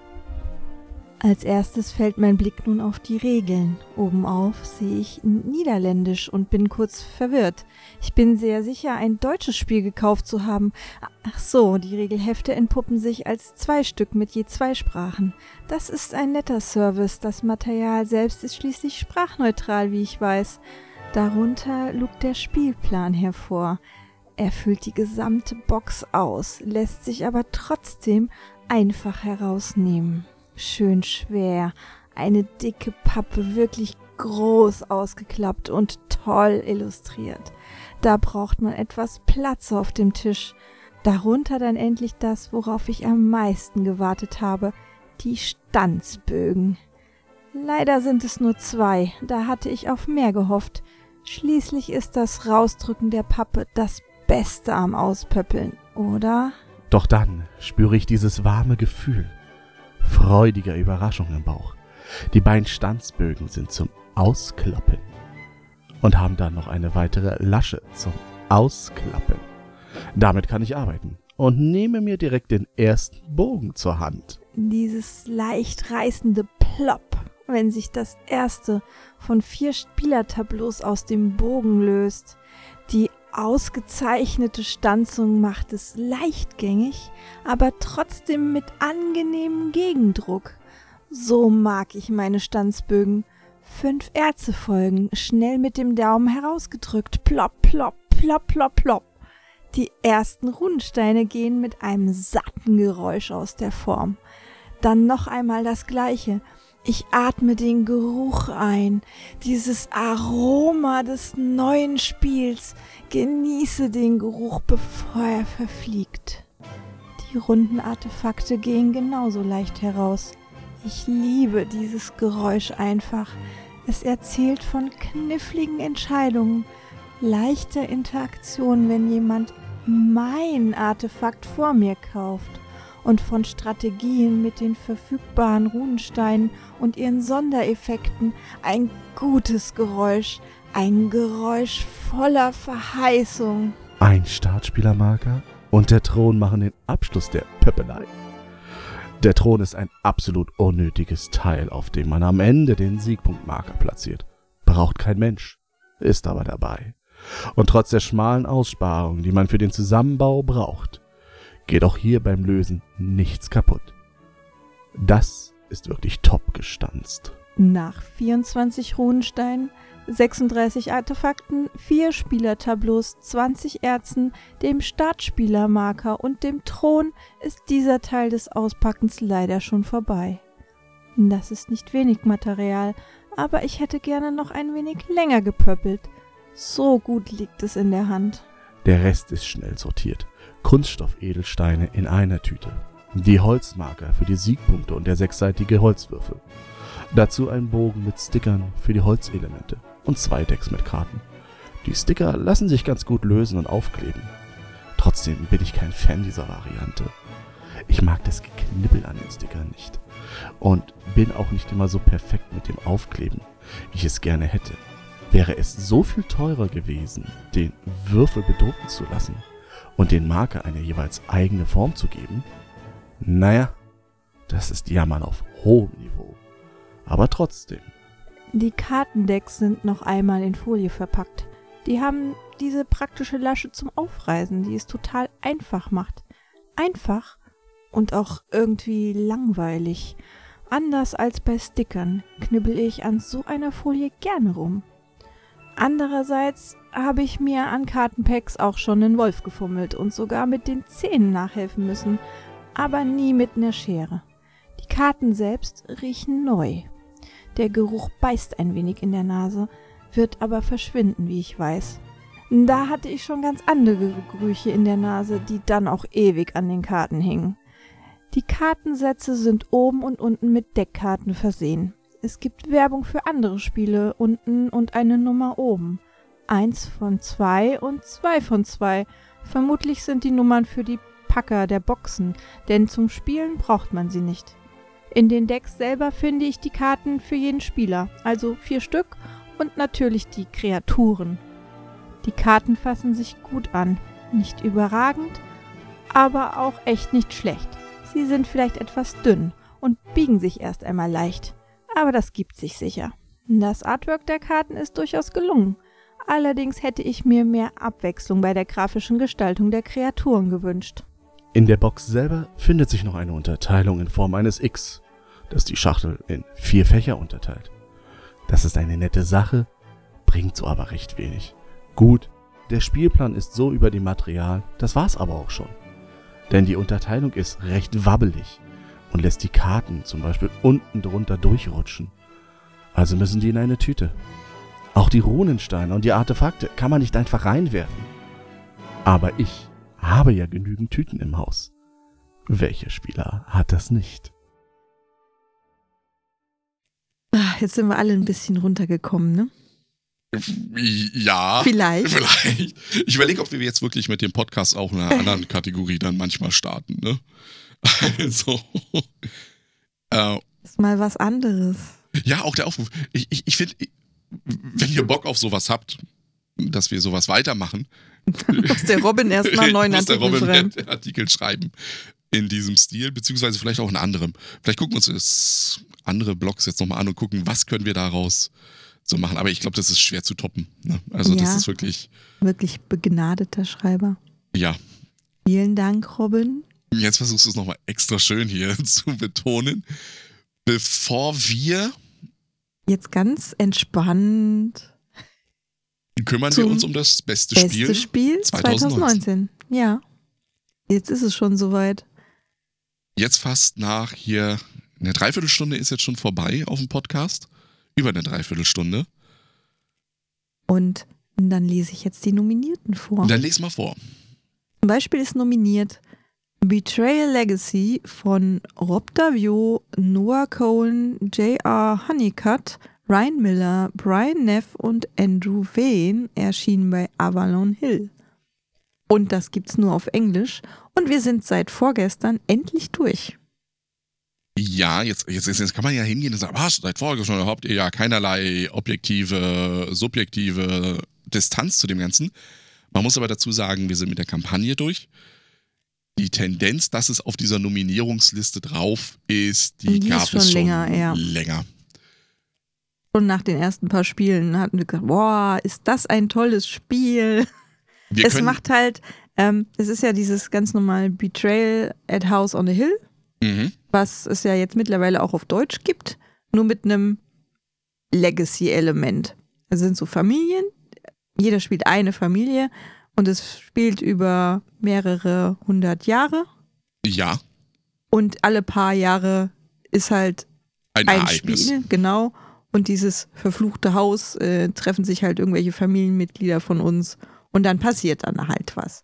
Als erstes fällt mein Blick nun auf die Regeln. Obenauf sehe ich Niederländisch und bin kurz verwirrt. Ich bin sehr sicher, ein deutsches Spiel gekauft zu haben. Ach so, die Regelhefte entpuppen sich als zwei Stück mit je zwei Sprachen. Das ist ein netter Service. Das Material selbst ist schließlich sprachneutral, wie ich weiß. Darunter lugt der Spielplan hervor. Er füllt die gesamte Box aus, lässt sich aber trotzdem einfach herausnehmen schön schwer, eine dicke Pappe, wirklich groß ausgeklappt und toll illustriert. Da braucht man etwas Platz auf dem Tisch. Darunter dann endlich das, worauf ich am meisten gewartet habe, die Stanzbögen. Leider sind es nur zwei, da hatte ich auf mehr gehofft. Schließlich ist das Rausdrücken der Pappe das Beste am Auspöppeln, oder? Doch dann spüre ich dieses warme Gefühl, freudiger Überraschung im Bauch. Die beiden Stanzbögen sind zum Auskloppen und haben dann noch eine weitere Lasche zum Ausklappen. Damit kann ich arbeiten und nehme mir direkt den ersten Bogen zur Hand. Dieses leicht reißende Plopp, wenn sich das erste von vier Spielertableaus aus dem Bogen löst. Die ausgezeichnete Stanzung macht es leichtgängig, aber trotzdem mit angenehmem Gegendruck. So mag ich meine Stanzbögen. Fünf Erze folgen, schnell mit dem Daumen herausgedrückt. Plopp, plopp, plopp, plopp, plopp. Die ersten Rundsteine gehen mit einem satten Geräusch aus der Form. Dann noch einmal das gleiche. Ich atme den Geruch ein, dieses Aroma des neuen Spiels, genieße den Geruch, bevor er verfliegt. Die runden Artefakte gehen genauso leicht heraus. Ich liebe dieses Geräusch einfach. Es erzählt von kniffligen Entscheidungen, leichter Interaktion, wenn jemand mein Artefakt vor mir kauft und von Strategien mit den verfügbaren Runensteinen und ihren Sondereffekten ein gutes Geräusch, ein Geräusch voller Verheißung. Ein Startspielermarker und der Thron machen den Abschluss der Pöppelei. Der Thron ist ein absolut unnötiges Teil, auf dem man am Ende den Siegpunktmarker platziert. Braucht kein Mensch, ist aber dabei. Und trotz der schmalen Aussparung, die man für den Zusammenbau braucht, geht auch hier beim Lösen nichts kaputt. Das ist wirklich top gestanzt. Nach 24 Runensteinen, 36 Artefakten, 4 Spielertableaus, 20 Erzen, dem Startspielermarker und dem Thron ist dieser Teil des Auspackens leider schon vorbei. Das ist nicht wenig Material, aber ich hätte gerne noch ein wenig länger gepöppelt. So gut liegt es in der Hand. Der Rest ist schnell sortiert. Kunststoff-Edelsteine in einer Tüte. Die Holzmarker für die Siegpunkte und der sechsseitige Holzwürfel. Dazu ein Bogen mit Stickern für die Holzelemente und zwei Decks mit Karten. Die Sticker lassen sich ganz gut lösen und aufkleben. Trotzdem bin ich kein Fan dieser Variante. Ich mag das Geknibbel an den Stickern nicht. Und bin auch nicht immer so perfekt mit dem Aufkleben, wie ich es gerne hätte. Wäre es so viel teurer gewesen, den Würfel bedrucken zu lassen, und den Marker eine jeweils eigene Form zu geben? Naja, das ist Jammern auf hohem Niveau. Aber trotzdem. Die Kartendecks sind noch einmal in Folie verpackt. Die haben diese praktische Lasche zum Aufreißen, die es total einfach macht. Einfach und auch irgendwie langweilig. Anders als bei Stickern knibbel ich an so einer Folie gerne rum. Andererseits habe ich mir an Kartenpacks auch schon einen Wolf gefummelt und sogar mit den Zähnen nachhelfen müssen, aber nie mit einer Schere. Die Karten selbst riechen neu. Der Geruch beißt ein wenig in der Nase, wird aber verschwinden, wie ich weiß. Da hatte ich schon ganz andere Gerüche in der Nase, die dann auch ewig an den Karten hingen. Die Kartensätze sind oben und unten mit Deckkarten versehen. Es gibt Werbung für andere Spiele unten und eine Nummer oben. Eins von zwei und zwei von zwei. Vermutlich sind die Nummern für die Packer der Boxen, denn zum Spielen braucht man sie nicht. In den Decks selber finde ich die Karten für jeden Spieler, also vier Stück und natürlich die Kreaturen. Die Karten fassen sich gut an, nicht überragend, aber auch echt nicht schlecht. Sie sind vielleicht etwas dünn und biegen sich erst einmal leicht, aber das gibt sich sicher. Das Artwork der Karten ist durchaus gelungen. Allerdings hätte ich mir mehr Abwechslung bei der grafischen Gestaltung der Kreaturen gewünscht. In der Box selber findet sich noch eine Unterteilung in Form eines X, das die Schachtel in vier Fächer unterteilt. Das ist eine nette Sache, bringt so aber recht wenig. Gut, der Spielplan ist so über dem Material, das war's aber auch schon denn die Unterteilung ist recht wabbelig und lässt die Karten zum Beispiel unten drunter durchrutschen. Also müssen die in eine Tüte. Auch die Runensteine und die Artefakte kann man nicht einfach reinwerfen. Aber ich habe ja genügend Tüten im Haus. Welcher Spieler hat das nicht? Ah, Jetzt sind wir alle ein bisschen runtergekommen, ne? Ja. Vielleicht. Vielleicht. Ich überlege, ob wir jetzt wirklich mit dem Podcast auch in einer anderen Kategorie dann manchmal starten, ne? Also. Äh, ist mal was anderes. ja, auch der Aufruf. Ich, ich, ich finde, wenn ihr Bock auf sowas habt, dass wir sowas weitermachen, Muss der Robin erstmal einen neuen muss der Artikel Robin schreiben. Artikel schreiben in diesem Stil, beziehungsweise vielleicht auch in anderem. Vielleicht gucken wir uns das andere Blogs jetzt nochmal an und gucken, was können wir daraus so machen. Aber ich glaube, das ist schwer zu toppen. Ne? Also das Ja. ist wirklich, Wirklich begnadeter Schreiber. ja. Vielen Dank, Robin. Jetzt versuchst du es nochmal extra schön hier zu betonen. Bevor wir Jetzt ganz entspannt. kümmern wir uns um das beste, Beste Spiel. Spiel 2019. 2019. Ja. Jetzt ist es schon soweit. Jetzt fast nach hier, eine Dreiviertelstunde ist jetzt schon vorbei auf dem Podcast. Über eine Dreiviertelstunde. Und dann lese ich jetzt die Nominierten vor. Dann les mal vor. Zum Beispiel ist nominiert Betrayal Legacy von Rob Davio, Noah Cohen, J.R. Honeycutt, Ryan Miller, Brian Neff und Andrew Vane, erschienen bei Avalon Hill. Und das gibt's nur auf Englisch. Und wir sind seit vorgestern endlich durch. Ja, jetzt, jetzt, jetzt kann man ja hingehen und sagen, was, seit vorgestern habt ihr ja keinerlei objektive, subjektive Distanz zu dem Ganzen. Man muss aber dazu sagen, wir sind mit der Kampagne durch. Die Tendenz, dass es auf dieser Nominierungsliste drauf ist, die, Die gab schon es schon länger, ja. länger. Schon nach den ersten paar Spielen hatten wir gesagt, boah, ist das ein tolles Spiel. Wir es macht halt, ähm, es ist ja dieses ganz normale Betrayal at House on the Hill. mhm. was es ja jetzt mittlerweile auch auf Deutsch gibt, nur mit einem Legacy-Element. Also sind so Familien, jeder spielt eine Familie und es spielt über mehrere hundert Jahre Ja, und alle paar Jahre ist halt ein, ein Ereignis. Spiel, genau. Und dieses verfluchte Haus äh, treffen sich halt irgendwelche Familienmitglieder von uns und dann passiert dann halt was.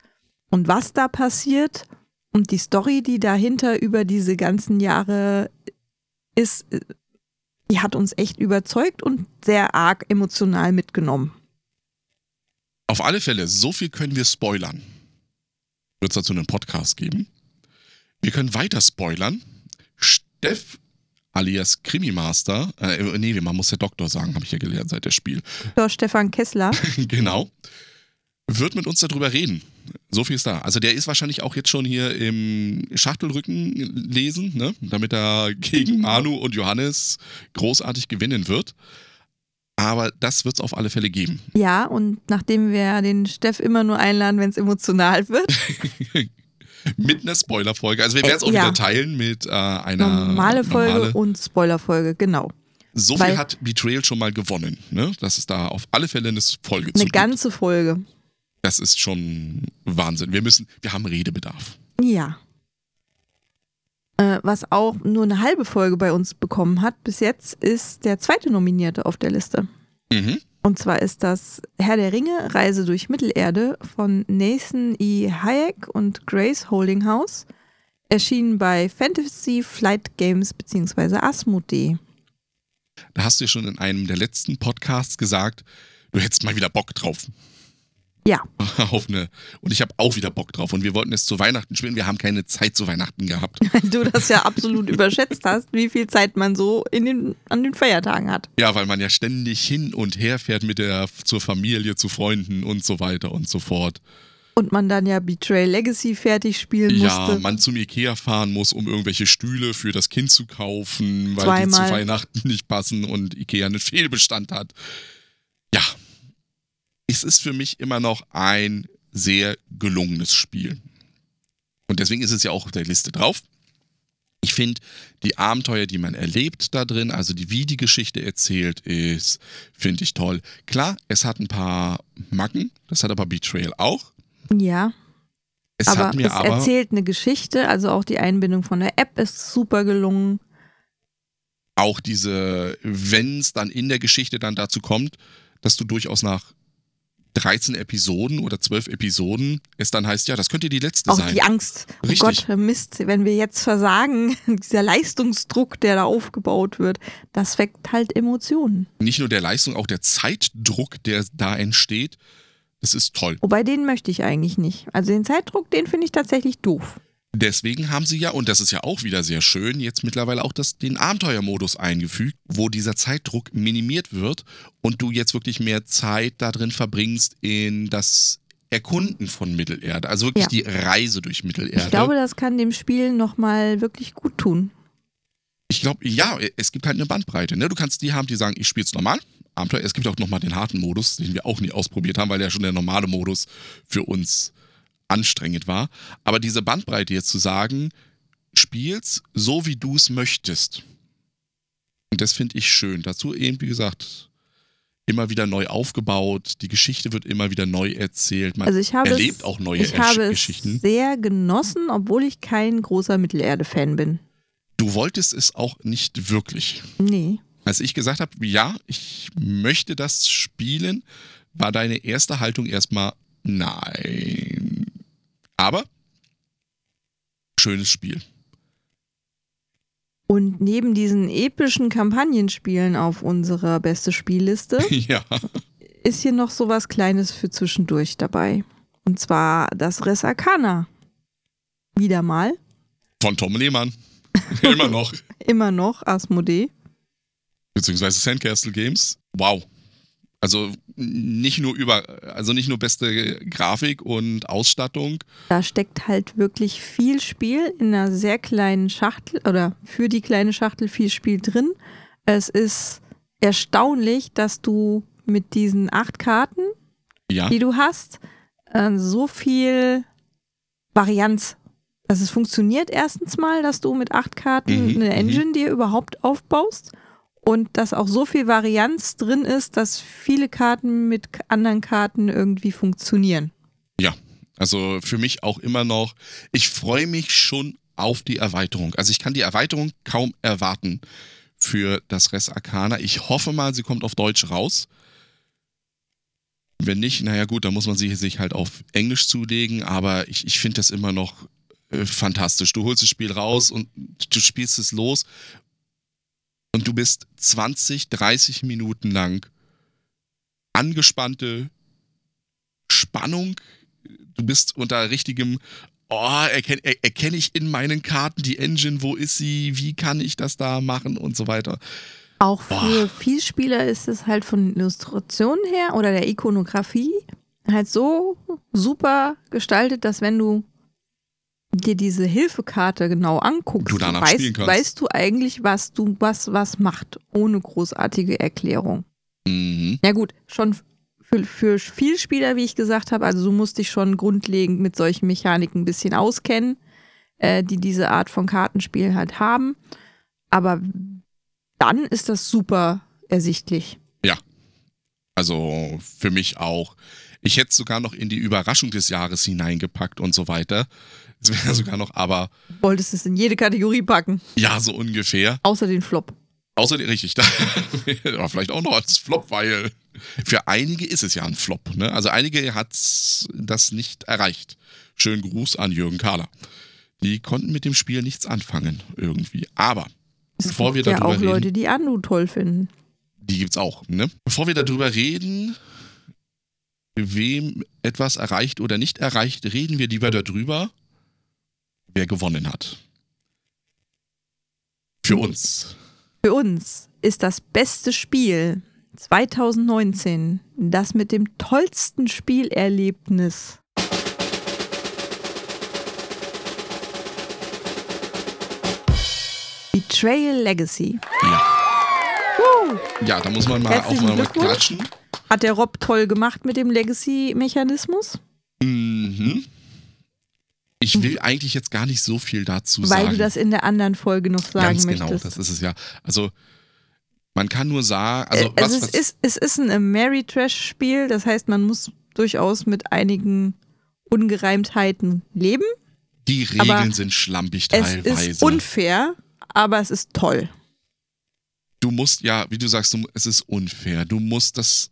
Und was da passiert und die Story, die dahinter über diese ganzen Jahre ist, äh, die hat uns echt überzeugt und sehr arg emotional mitgenommen. Auf alle Fälle, so viel können wir spoilern. Wird es dazu einen Podcast geben? Wir können weiter spoilern. Steff alias Krimi-Master, äh, nee, man muss ja Doktor sagen, habe ich ja gelernt seit dem Spiel. Dr. Stefan Kessler, genau. Wird mit uns darüber reden. So viel ist da. Also der ist wahrscheinlich auch jetzt schon hier im Schachtelrücken lesen, ne? damit er gegen Manu und Johannes großartig gewinnen wird. Aber das wird es auf alle Fälle geben. ja, und nachdem wir den Steff immer nur einladen, wenn es emotional wird, Mit einer Spoilerfolge. Also wir werden es auch ja. wieder teilen mit äh, einer Normale Folge normale- und Spoilerfolge, genau. So weil- viel hat Betrayal schon mal gewonnen, ne? Das ist da auf alle Fälle eine Folge Eine ganze Folge. Das ist schon Wahnsinn. Wir müssen, wir haben Redebedarf. Ja. Äh, was auch nur eine halbe Folge bei uns bekommen hat bis jetzt, ist der zweite Nominierte auf der Liste. Mhm. Und zwar ist das Herr der Ringe, Reise durch Mittelerde von Nathan E. Hayek und Grace Holdinghouse. Erschienen bei Fantasy Flight Games bzw. Asmodee. Da hast du ja schon in einem der letzten Podcasts gesagt, du hättest mal wieder Bock drauf. Ja. Auf eine, und ich habe auch wieder Bock drauf. Und wir wollten es zu Weihnachten spielen. Wir haben keine Zeit zu Weihnachten gehabt. Weil du das ja absolut überschätzt hast, wie viel Zeit man so in den, an den Feiertagen hat. Ja, weil man ja ständig hin und her fährt mit der zur Familie, zu Freunden und so weiter und so fort. Und man dann ja Betrayal Legacy fertig spielen Ja, musste. man zum Ikea fahren muss, um irgendwelche Stühle für das Kind zu kaufen, weil die Zweimal. zu Weihnachten nicht passen und Ikea einen Fehlbestand hat. Ja, es ist für mich immer noch ein sehr gelungenes Spiel. Und deswegen ist es ja auch auf der Liste drauf. Ich finde die Abenteuer, die man erlebt da drin, also die, wie die Geschichte erzählt ist, finde ich toll. Klar, es hat ein paar Macken, das hat aber Betrayal auch. Ja, Es aber hat mir es aber erzählt eine Geschichte, also auch die Einbindung von der App ist super gelungen. auch diese, wenn es dann in der Geschichte dann dazu kommt, dass du durchaus nach 13 Episoden oder 12 Episoden es dann heißt, ja, das könnte die letzte Auch sein. die Angst. Oh Richtig. Gott, Mist, wenn wir jetzt versagen, dieser Leistungsdruck, der da aufgebaut wird, das weckt halt Emotionen. Nicht nur der Leistung, auch der Zeitdruck, der da entsteht, das ist toll. Wobei den möchte ich eigentlich nicht. Also den Zeitdruck, den finde ich tatsächlich doof. Deswegen haben sie ja, und das ist ja auch wieder sehr schön, jetzt mittlerweile auch das, den Abenteuermodus eingefügt, wo dieser Zeitdruck minimiert wird und du jetzt wirklich mehr Zeit da drin verbringst in das Erkunden von Mittelerde. Also wirklich Ja. die Reise durch Mittelerde. Ich glaube, das kann dem Spiel nochmal wirklich gut tun. Ich glaube, ja, es gibt halt eine Bandbreite. Ne? Du kannst die haben, die sagen, ich spiele es normal. Abenteuer. Es gibt auch nochmal den harten Modus, den wir auch nie ausprobiert haben, weil der schon der normale Modus für uns anstrengend war. Aber diese Bandbreite jetzt zu sagen, spiel's so, wie du es möchtest. Und das finde ich schön. Dazu eben, wie gesagt, immer wieder neu aufgebaut. Die Geschichte wird immer wieder neu erzählt. Man Also ich habe erlebt es, auch neue ich habe es Geschichten. sehr genossen, obwohl ich kein großer Mittelerde-Fan bin. Du wolltest es auch nicht wirklich. Nee. Als ich gesagt habe, ja, ich möchte das spielen, war deine erste Haltung erstmal nein. Aber schönes Spiel. Und neben diesen epischen Kampagnenspielen auf unserer beste Spielliste ja. ist hier noch sowas Kleines für zwischendurch dabei. Und zwar das Res Arcana. Wieder mal. Von Tom Lehmann. Immer noch. Immer noch Asmodee. Beziehungsweise Sandcastle Games. Wow. Also nicht nur über, also nicht nur beste Grafik und Ausstattung. Da steckt halt wirklich viel Spiel in einer sehr kleinen Schachtel oder für die kleine Schachtel viel Spiel drin. Es ist erstaunlich, dass du mit diesen acht Karten, Ja. die du hast, äh, so viel Varianz. Also es funktioniert erstens mal, dass du mit acht Karten Mhm, eine mhm. Engine dir überhaupt aufbaust und dass auch so viel Varianz drin ist, dass viele Karten mit anderen Karten irgendwie funktionieren. Also für mich auch immer noch, ich freue mich schon auf die Erweiterung. Also ich kann die Erweiterung kaum erwarten für das Res Arcana. Ich hoffe mal, sie kommt auf Deutsch raus. Wenn nicht, naja gut, dann muss man sie sich halt auf Englisch zulegen, aber ich, ich finde das immer noch äh, fantastisch. Du holst das Spiel raus und du spielst es los und du bist 20, 30 Minuten lang angespannte Spannung. Du bist unter richtigem, oh, erkenne er, erkenn ich in meinen Karten die Engine, wo ist sie, wie kann ich das da machen und so weiter. Auch für Boah. Vielspieler ist es halt von Illustrationen her oder der Ikonografie halt so super gestaltet, dass wenn du dir diese Hilfekarte genau anguckst, Du danach weißt, spielen kannst. weißt du eigentlich, was du was was macht, ohne großartige Erklärung. Mhm. Ja gut, schon für, für Vielspieler, wie ich gesagt habe, also du musst dich schon grundlegend mit solchen Mechaniken ein bisschen auskennen, äh, die diese Art von Kartenspiel halt haben. Aber dann ist das super ersichtlich. Also für mich auch. Ich hätte es sogar noch in die Überraschung des Jahres hineingepackt und so weiter. Es wäre sogar noch, aber Wolltest es in jede Kategorie packen, ja, so ungefähr. außer den Flop. Außer die richtig, da, aber vielleicht auch noch als Flop, weil für einige ist es ja ein Flop. Ne? Also einige hat das nicht erreicht. Schönen Gruß an Jürgen Kahler. Die konnten mit dem Spiel nichts anfangen irgendwie. Aber Es bevor wir gibt ja darüber auch reden, Leute, die Anu toll finden. die gibt's auch. Ne? Bevor wir darüber reden, wem etwas erreicht oder nicht erreicht, reden wir lieber darüber, wer gewonnen hat. Für uns. Für uns ist das beste Spiel 2019 das mit dem tollsten Spielerlebnis. Betrayal Legacy. Ja. Ja, da muss man mal auch Herzlichen mal mit Glückwunsch. klatschen. Hat der Rob toll gemacht mit dem Legacy-Mechanismus. Ich will eigentlich jetzt gar nicht so viel dazu weil sagen. du das in der anderen Folge noch sagen Ganz möchtest. genau, das ist es ja. Also, man kann nur sagen, also Äh, was, also es, was, ist, es ist ein Mary-Trash-Spiel, das heißt, man muss durchaus mit einigen Ungereimtheiten leben. die aber Regeln sind schlampig Es teilweise. ist unfair, aber es ist toll. du musst, ja, wie du sagst, du, es ist unfair. Du musst das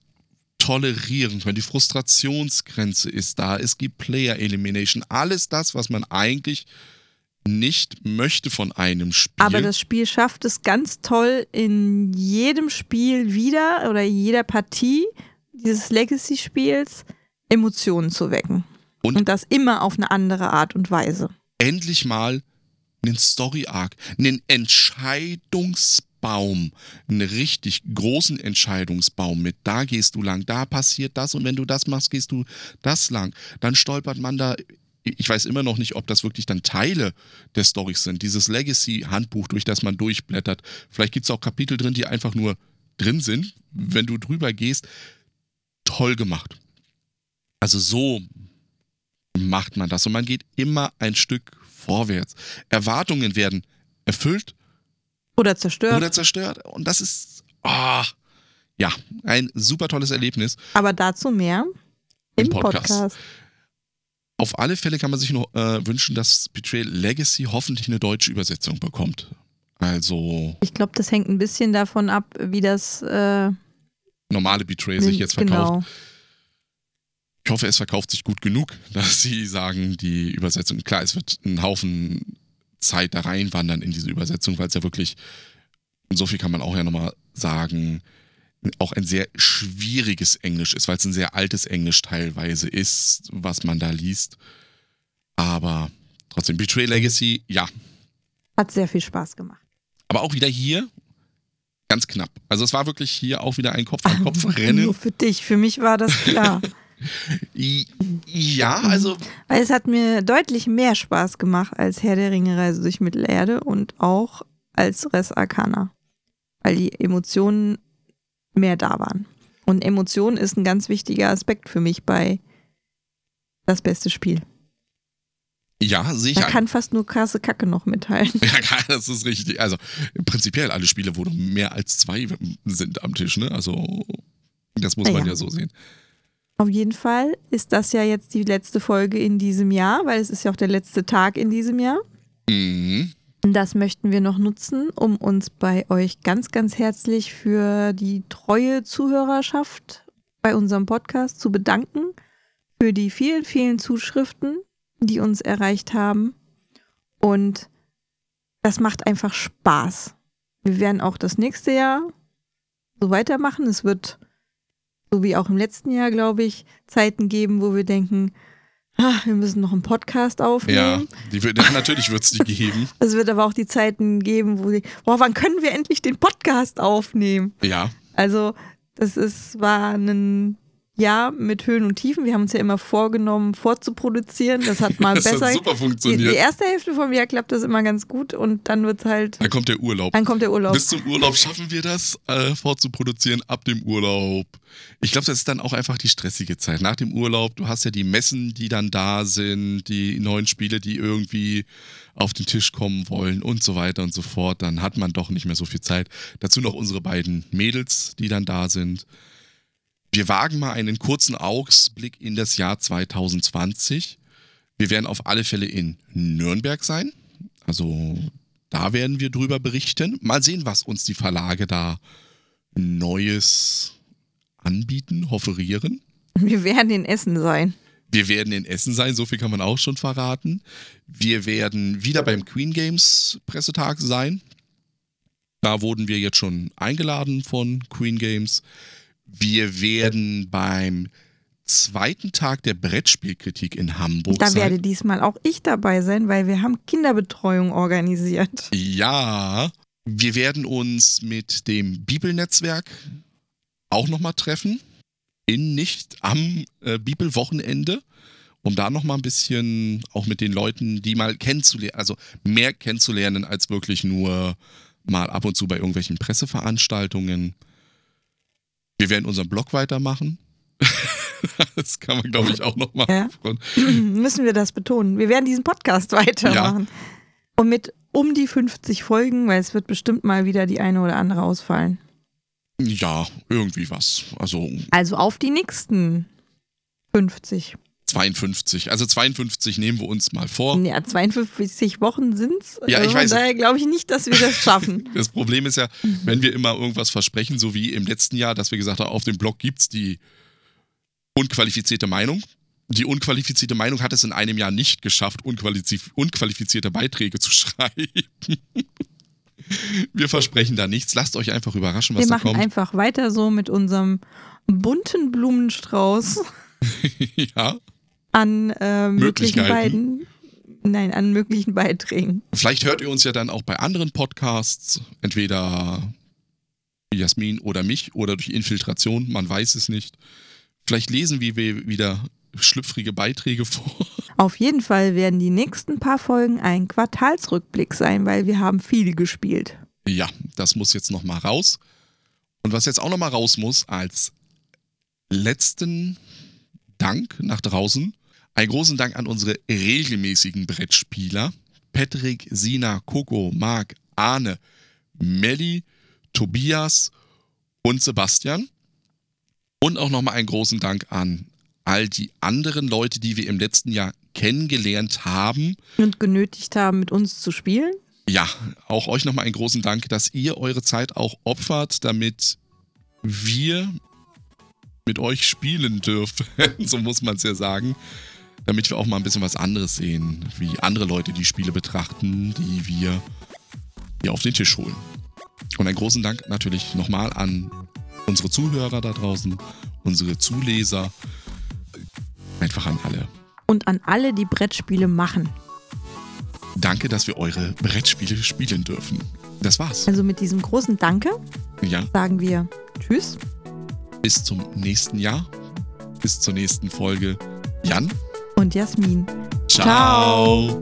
tolerieren können. Die Frustrationsgrenze ist da. Es gibt Player Elimination. Alles das, was man eigentlich nicht möchte von einem Spiel. Aber das Spiel schafft es ganz toll, in jedem Spiel wieder oder in jeder Partie dieses Legacy-Spiels Emotionen zu wecken. Und- Und das immer auf eine andere Art und Weise. endlich mal einen Story-Arc, einen Entscheidungsbaum, einen richtig großen Entscheidungsbaum mit, da gehst du lang, da passiert das und wenn du das machst, gehst du das lang. Dann stolpert man da, ich weiß immer noch nicht, ob das wirklich dann Teile der Storys sind, dieses Legacy-Handbuch, durch das man durchblättert. Vielleicht gibt es auch Kapitel drin, die einfach nur drin sind, wenn du drüber gehst. Toll gemacht. Also so macht man das und man geht immer ein Stück vorwärts. Erwartungen werden erfüllt Oder zerstört. oder zerstört und das ist ah, ja ein super tolles Erlebnis. aber dazu mehr im, Im Podcast. Podcast. Auf alle Fälle kann man sich nur äh, wünschen, dass Betrayal Legacy hoffentlich eine deutsche Übersetzung bekommt. Also Ich glaube, das hängt ein bisschen davon ab, wie das äh, normale Betrayal sich jetzt verkauft. genau. Ich hoffe, es verkauft sich gut genug, dass sie sagen, die Übersetzung, klar, es wird ein Haufen Zeit da reinwandern in diese Übersetzung, weil es ja wirklich, und so viel kann man auch ja nochmal sagen, auch ein sehr schwieriges Englisch ist, weil es ein sehr altes Englisch teilweise ist, was man da liest. Aber trotzdem, Betray Legacy, ja. Hat sehr viel Spaß gemat Aber auch wieder hier ganz knapp. Also es war wirklich hier auch wieder ein Kopf-an-Kopf-Rennen. Nur für dich, für mich war das klar. Ja, also Weil es hat mir deutlich mehr Spaß gemacht als Herr der Ringe Reise durch Mittelerde und auch als Res Arcana. Weil die Emotionen mehr da waren. Und Emotionen ist ein ganz wichtiger Aspekt für mich bei das beste Spiel. ja, ich Man kann fast nur krasse Kacke noch mitteilen. Ja, das ist richtig. Also prinzipiell alle Spiele, wo mehr als zwei sind am Tisch, ne? Also das muss Ja, man ja. ja so sehen. Auf jeden Fall ist das ja jetzt die letzte Folge in diesem Jahr, weil es ist ja auch der letzte Tag in diesem Jahr. Mhm. Das möchten wir noch nutzen, um uns bei euch ganz, ganz herzlich für die treue Zuhörerschaft bei unserem Podcast zu bedanken, für die vielen, vielen Zuschriften, die uns erreicht haben. Und das macht einfach Spaß. Wir werden auch das nächste Jahr so weitermachen. Es wird, so wie auch im letzten Jahr, glaube ich, Zeiten geben, wo wir denken, ah, wir müssen noch einen Podcast aufnehmen. Ja, die, ja, natürlich wird es die geben. Es wird aber auch die Zeiten geben, wo sie, boah, wann können wir endlich den Podcast aufnehmen? Ja, Also, das ist, war ein Jahr mit Höhen und Tiefen. Wir haben uns ja immer vorgenommen, vorzuproduzieren. Das hat mal Das besser. hat super die, funktioniert. die erste Hälfte vom Jahr klappt das immer ganz gut und dann wird halt, Dann kommt der Urlaub. dann kommt der Urlaub. Bis zum Urlaub schaffen wir das, äh, vorzuproduzieren ab dem Urlaub. Ich glaube, das ist dann auch einfach die stressige Zeit. Nach dem Urlaub, du hast ja die Messen, die dann da sind, die neuen Spiele, die irgendwie auf den Tisch kommen wollen und so weiter und so fort. Dann hat man doch nicht mehr so viel Zeit. Dazu noch unsere beiden Mädels, die dann da sind. Wir wagen mal einen kurzen Ausblick in das Jahr 2020. Wir werden auf alle Fälle in Nürnberg sein. Also da werden wir drüber berichten. Mal sehen, was uns die Verlage da Neues anbieten, offerieren. Wir werden in Essen sein. Wir werden in Essen sein, so viel kann man auch schon verraten. Wir werden wieder beim Queen Games Pressetag sein. Da wurden wir jetzt schon eingeladen von Queen Games. Wir werden beim zweiten Tag der Brettspielkritik in Hamburg Da sein. werde diesmal auch ich dabei sein, weil wir haben Kinderbetreuung organisiert. Ja, wir werden uns mit dem Bibelnetzwerk auch nochmal treffen. In nicht am äh, Bibelwochenende, um da nochmal ein bisschen auch mit den Leuten, die mal kennenzulernen, also mehr kennenzulernen als wirklich nur mal ab und zu bei irgendwelchen Presseveranstaltungen. Wir werden unseren Blog weitermachen. das kann man, glaube ich, auch nochmal. Ja. Müssen wir das betonen. Wir werden diesen Podcast weitermachen. Und mit um die 50 Folgen, weil es wird bestimmt mal wieder die eine oder andere ausfallen. Ja, irgendwie was. Also Also auf die nächsten 50. 52. Also 52 nehmen wir uns mal vor. Ja, 52 Wochen sind's. Ja, ich Von weiß. Daher glaube ich nicht, dass wir das schaffen. Das Problem ist ja, wenn wir immer irgendwas versprechen, so wie im letzten Jahr, dass wir gesagt haben, auf dem Blog gibt's die unqualifizierte Meinung. Die unqualifizierte Meinung hat es in einem Jahr nicht geschafft, unqualif unqualifizierte Beiträge zu schreiben. Wir versprechen da nichts. Lasst euch einfach überraschen, was wir da machen kommt. einfach weiter so mit unserem bunten Blumenstrauß ja, an äh, möglichen beiden. Nein, an möglichen Beiträgen. vielleicht hört ihr uns ja dann auch bei anderen Podcasts, entweder Jasmin oder mich oder durch Infiltration, man weiß es nicht. Vielleicht lesen wir wieder schlüpfrige Beiträge vor. Auf jeden Fall werden die nächsten paar Folgen ein Quartalsrückblick sein, weil wir haben viel gespielt. Ja, das muss jetzt noch mal raus. Und was jetzt auch noch mal raus muss, als letzten Dank nach draußen, einen großen Dank an unsere regelmäßigen Brettspieler. Patrick, Sina, Coco, Marc, Arne, Melli, Tobias und Sebastian. Und auch nochmal einen großen Dank an all die anderen Leute, die wir im letzten Jahr kennengelernt haben. Und genötigt haben, mit uns zu spielen. Ja, auch euch nochmal einen großen Dank, dass ihr eure Zeit auch opfert, damit wir mit euch spielen dürfen. so muss man es ja sagen. Damit wir auch mal ein bisschen was anderes sehen, wie andere Leute die Spiele betrachten, die wir hier auf den Tisch holen. Und einen großen Dank natürlich nochmal an unsere Zuhörer da draußen, unsere Zuleser, einfach an alle. Und an alle, die Brettspiele machen. Danke, dass wir eure Brettspiele spielen dürfen. Das war's. Also mit diesem großen Danke Ja. sagen wir Tschüss. Bis zum nächsten Jahr, bis zur nächsten Folge. Jan, und Jasmin. ciao. Ciao.